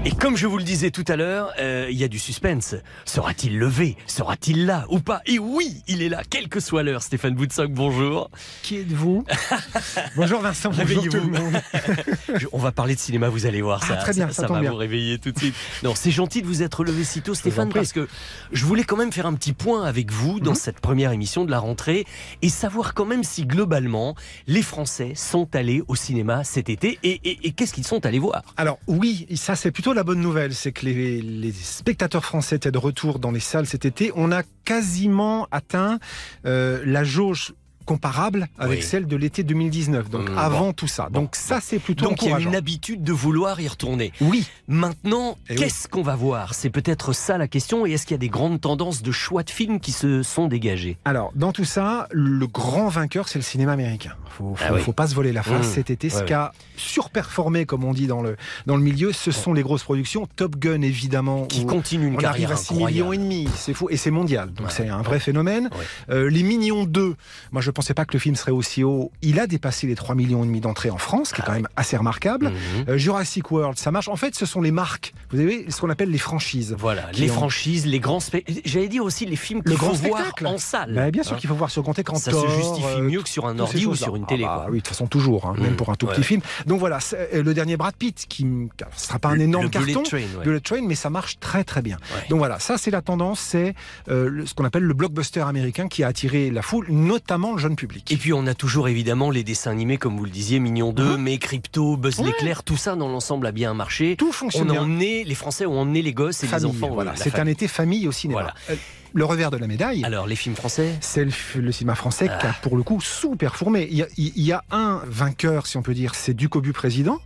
Et comme je vous le disais tout à l'heure, euh, il y a du suspense. Sera-t-il levé? Sera-t-il là ou pas? Et oui, il est là, quelle que soit l'heure. Stéphane Boutsock, bonjour. Qui êtes-vous? Bonjour Vincent, bonjour tout Réveillez-vous. le monde. Je- On va parler de cinéma, vous allez voir. Ah, Ça, très bien, ça tombe va bien. vous réveiller tout de suite. Non, c'est gentil de vous être levé si tôt, Stéphane, parce que je voulais quand même faire un petit point avec vous dans Mhm. cette première émission de la rentrée et savoir quand même si globalement les Français sont allés au cinéma cet été et, et- et qu'est-ce qu'ils sont allés voir? Alors oui, ça c'est plutôt la bonne nouvelle, c'est que les, spectateurs français étaient de retour dans les salles cet été. On a quasiment atteint euh, la jauge comparable avec Oui. celle de l'été 2019, donc Mmh, avant bon. tout ça. Donc ça c'est plutôt Donc il y a une habitude de vouloir y retourner. Oui. Maintenant, Eh oui. qu'est-ce qu'on va voir? C'est peut-être ça la question. Et est-ce qu'il y a des grandes tendances de choix de films qui se sont dégagées? Alors, dans tout ça, le grand vainqueur, c'est le cinéma américain. Faut, faut, Ah oui. faut pas se voler la face. Mmh. Cet été, ce Ouais, qui a surperformé, comme on dit dans le, dans le milieu, ce sont les grosses productions. Top Gun, évidemment. Qui continue une on carrière arrive à 6 incroyable. millions et demi. C'est fou. Et c'est mondial. Donc, c'est un vrai phénomène. Euh, les Minions 2, moi, je pensais pas que le film serait aussi haut. Il a dépassé les 3 millions et demi d'entrées en France, Ah qui est quand même assez remarquable. Mhm. Euh, Jurassic World, ça marche. En fait, ce sont les marques. Vous avez ce qu'on appelle les franchises. Voilà, les ont- franchises, les grands spectacles. J'allais dire aussi les films qu'il faut voir en salle. Bah, bien sûr Hein. qu'il faut voir sur grand écran. Ça Thor, se justifie euh, mieux que sur un ordi ou sur une Ah télé. bah quoi. oui, de toute façon, toujours, hein, même Mm. pour un tout Ouais. petit film. Donc voilà, euh, le dernier Brad Pitt, qui ne sera pas un énorme le Bullet carton, Train, ouais. Bullet Train, mais ça marche très très bien. Donc voilà, ça c'est la tendance, c'est euh, ce qu'on appelle le blockbuster américain qui a attiré la foule, notamment le jeune public. Et puis on a toujours évidemment les dessins animés, comme vous le disiez, Mignon 2, mais Crypto, Buzz Ouais. l'éclair, tout ça dans l'ensemble a bien marché. Tout fonctionne On a bien. emmené, les Français ont emmené les gosses et Famille, les enfants. voilà, euh, c'est un été famille au cinéma. Voilà. Le revers de la médaille. Alors les films français C'est le, cinéma français qui a Ah. pour le coup sous-performé. Il y, a, il y a un vainqueur, si on peut dire, c'est Duc au but président,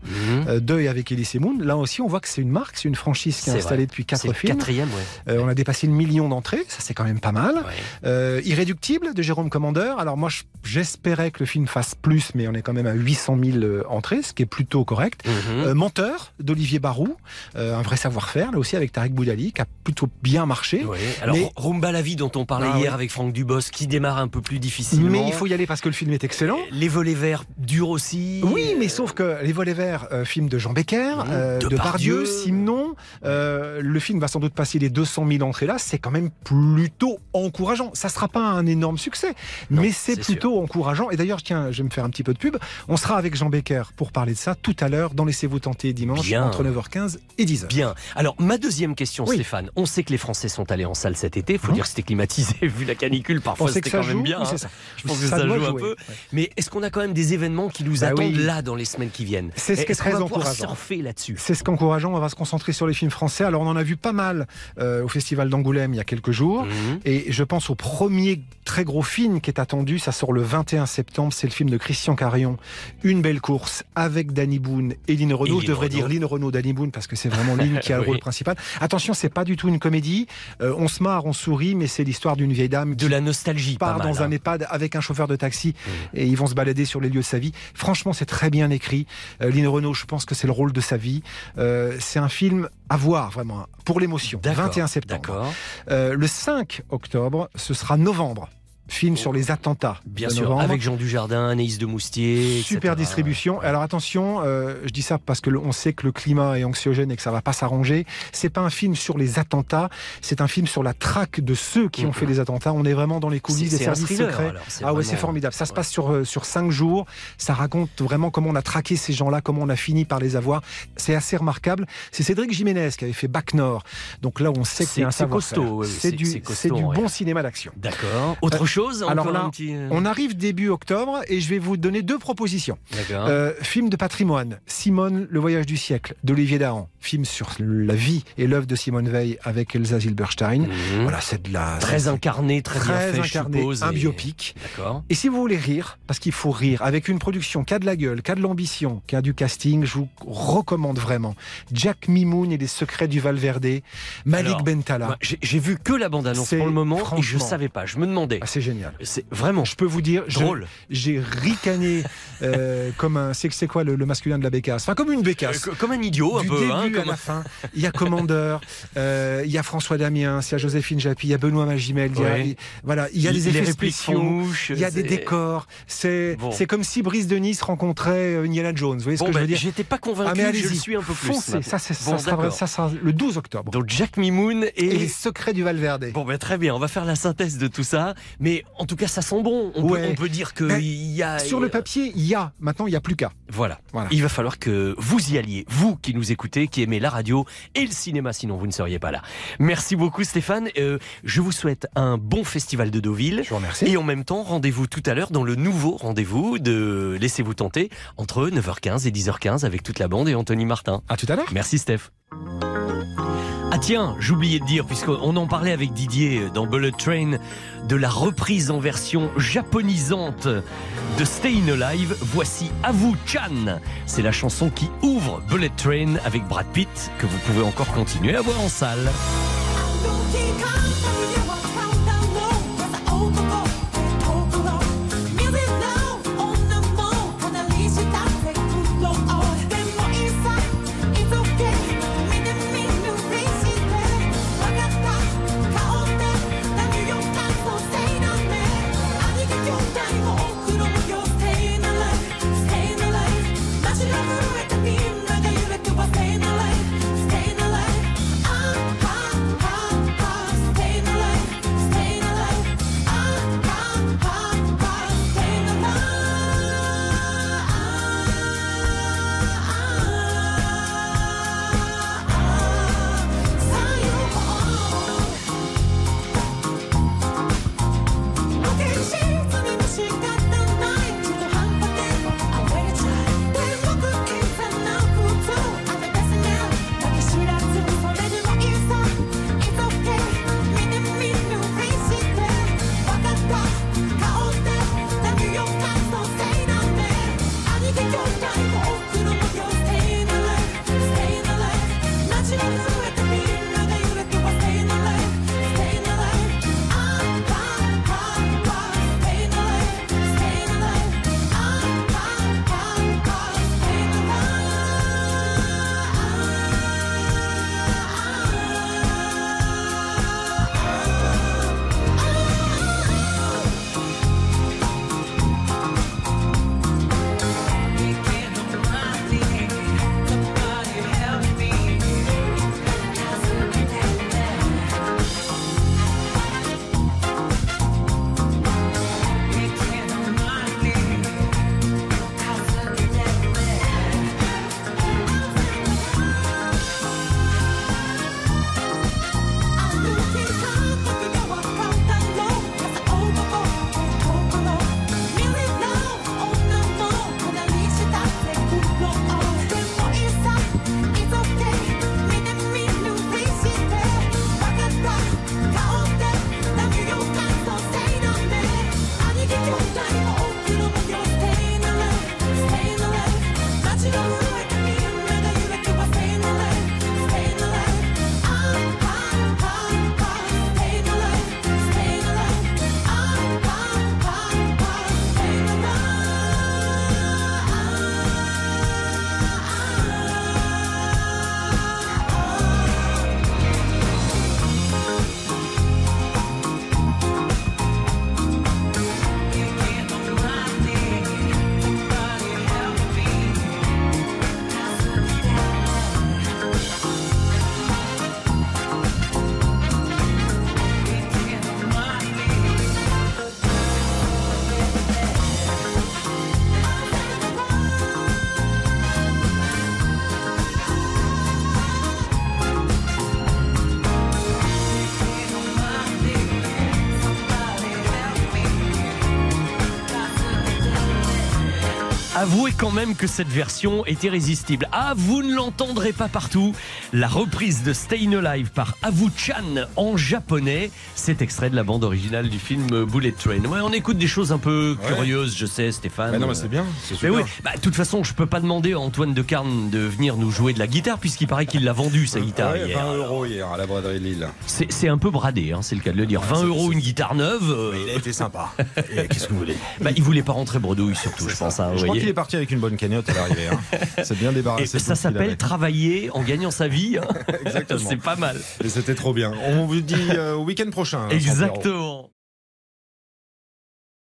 euh, Deuil avec Elise Moon. Là aussi, on voit que c'est une marque, c'est une franchise qui est, installée vrai. depuis C'est quatre le films. quatrième, ouais. Euh, on a dépassé le million d'entrées, ça c'est quand même pas mal. Euh, Irréductible de Jérôme Commandeur. Alors moi, je- j'espérais que le film fasse plus, mais on est quand même à 800 000 euh, entrées, ce qui est plutôt correct. Mhm. Menteur d'Olivier Barou, un vrai savoir-faire là aussi avec Tarek Boudali, qui a plutôt bien marché. Ouais. Alors Mais- La vie dont on parlait Ah hier oui. avec Franck Dubos, qui démarre un peu plus difficilement. Mais il faut y aller parce que le film est excellent. Les volets verts durent aussi. Oui, mais sauf que Les Volets Verts, euh, film de Jean Becker, euh, de. Pardieu, Simon, euh, le film va sans doute passer les 200 000 entrées là, c'est quand même plutôt encourageant. Ça sera pas un énorme succès, mais c'est plutôt encourageant. Et d'ailleurs, tiens, je vais me faire un petit peu de pub. On sera avec Jean Becker pour parler de ça tout à l'heure dans Laissez-vous tenter dimanche Bien. entre 9h15 et 10h. Bien. Alors, ma deuxième question, Stéphane. On sait que les Français sont allés en salle cet été. Faut dire que c'était climatisé, vu la canicule. Parfois, c'était quand même bien. hein. ça. Je pense que Ça ça, joue un peu. ouais. Mais est-ce qu'on a quand même des événements qui nous Bah attendent oui. là dans les semaines qui viennent? C'est ce qui est Est-ce qu'on très va pouvoir encourageant. là-dessus? C'est ce qu'encourageant. On va se concentrer sur les films français. Alors, on en a vu pas mal euh, au Festival d'Angoulême il y a quelques jours. Mhm. Et je pense au premier très gros film qui est attendu. Ça sort le 21 septembre. C'est le film de Christian Carion, Une belle course, avec Danny Boone et Lynn Renaud. Et Je devrais dire. Lynn Renaud, Danny Boone, parce que c'est vraiment Lynn qui a le Oui. rôle principal. Attention, c'est pas du tout une comédie. Euh, on se marre, on mais c'est l'histoire d'une vieille dame De la nostalgie, pas part mal, dans hein. un EHPAD avec un chauffeur de taxi et ils vont se balader sur les lieux de sa vie. Franchement, c'est très bien écrit. Euh, Lynn Renault, je pense que c'est le rôle de sa vie. Euh, c'est un film à voir vraiment pour l'émotion. D'accord, 21 septembre. D'accord. Euh, le 5 octobre, ce sera novembre. Film sur les attentats. Bien sûr, novembre. avec Jean Dujardin, Anaïs de Moustier. Super etc. distribution. Alors attention, euh, je dis ça parce que le- on sait que le climat est anxiogène et que ça va pas s'arranger. C'est pas un film sur les attentats, c'est un film sur la traque de ceux qui ont fait les attentats. On est vraiment dans les coulisses des services thriller, secrets. alors, Ah ouais, c'est formidable. Ça se passe sur euh, sur cinq jours. Ça raconte vraiment comment on a traqué ces gens-là, comment on a fini par les avoir. C'est assez remarquable. C'est Cédric Jiménez qui avait fait Bac Nord. Donc là, on sait que C'est- un c'est costaud, C'est du costaud, du bon cinéma d'action. D'accord. Autre Euh, chose Alors là, petit, euh, on arrive début octobre et je vais vous donner deux propositions. Euh, film de patrimoine, Simone, le voyage du siècle, d'Olivier Dahan. Film sur la vie et l'œuvre de Simone Veil avec Elsa Zilberstein. Mhm. Voilà, c'est de la... Très incarné, très, bien fait, incarné, suppose, un et- biopic. D'accord. Et si vous voulez rire, parce qu'il faut rire, avec une production qui a de la gueule, qui a de l'ambition, qui a du casting, je vous recommande vraiment. Jack Mimoun et les secrets du Valverde, Malik Alors, Bentala. j'ai- vu que la bande-annonce pour le moment et je franchement, savais pas. Je me demandais. Ah, génial. C'est vraiment. Je peux vous dire, Drôle. J'ai ricané euh, comme un. C'est c'est quoi le, le masculin de la bécasse? Enfin, comme une bécasse. Euh, comme un idiot, un du peu, début hein, à comme la fin. Il y a Commandeur, euh, il y a François Damiens, il y a Joséphine Japy, il y a Benoît Magimel. il y a- voilà, il y a des effets spéciaux, il y a des décors. C'est Bon. c'est comme si Brice de Nice rencontrait euh, Indiana Jones. Vous voyez ce Bon, que je bah, veux dire? j'étais pas convaincu, Ah, mais je le suis un peu plus Foncez, ça, c'est- ça Bon, ça sera le 12 octobre. Donc Jack Mimoun et... Et les secrets du Valverde. Bon, ben très bien, on va faire la synthèse de tout ça. Mais en tout cas, ça sent bon. On, Ouais. peut, on peut dire qu'il Ben, y a. Sur le papier, il y a. Maintenant, il n'y a plus qu'à. Voilà. Voilà. Il va falloir que vous y alliez, vous qui nous écoutez, qui aimez la radio et le cinéma, sinon vous ne seriez pas là. Merci beaucoup Stéphane. Euh, je vous souhaite un bon festival de Deauville. Je vous remercie. Et en même temps, rendez-vous tout à l'heure dans le nouveau rendez-vous de Laissez-vous tenter entre 9h15 et 10h15 avec toute la bande et Anthony Martin. À tout à l'heure. Merci Steph. Ah tiens, j'oubliais de dire, puisqu'on en parlait avec Didier dans Bullet Train, de la reprise en version japonisante de Stayin' Alive, voici À vous Chan. C'est la chanson qui ouvre Bullet Train avec Brad Pitt, que vous pouvez encore continuer à voir en salle. Avouez quand même que cette version est irrésistible. Ah, vous ne l'entendrez pas partout. La reprise de Stayin' Alive par Avu-chan en japonais. C'est extrait de la bande originale du film Bullet Train. Ouais, on écoute des choses un peu curieuses, je sais, Stéphane. Mais non, mais c'est bien, Mais oui, bah, de toute façon, je peux pas demander à Antoine de Carne de venir nous jouer de la guitare, puisqu'il paraît qu'il l'a vendu, sa guitare, Ouais, hier. 20 euros hier à la braderie Lille. C'est un peu bradé, hein, c'est le cas de le dire. 20 euros une guitare neuve. euh, Il a été sympa. Qu'est-ce que vous voulez? Bah, il voulait pas rentrer bredouille, surtout, je pense. hein, Je crois qu'il est parti avec une bonne cagnotte à l'arrivée. Hein. C'est bien débarrassé. ça s'appelle travailler en gagnant sa vie. Hein. Exactement. C'est pas mal. Et c'était trop bien. On vous dit euh, au week-end prochain. hein. Exactement.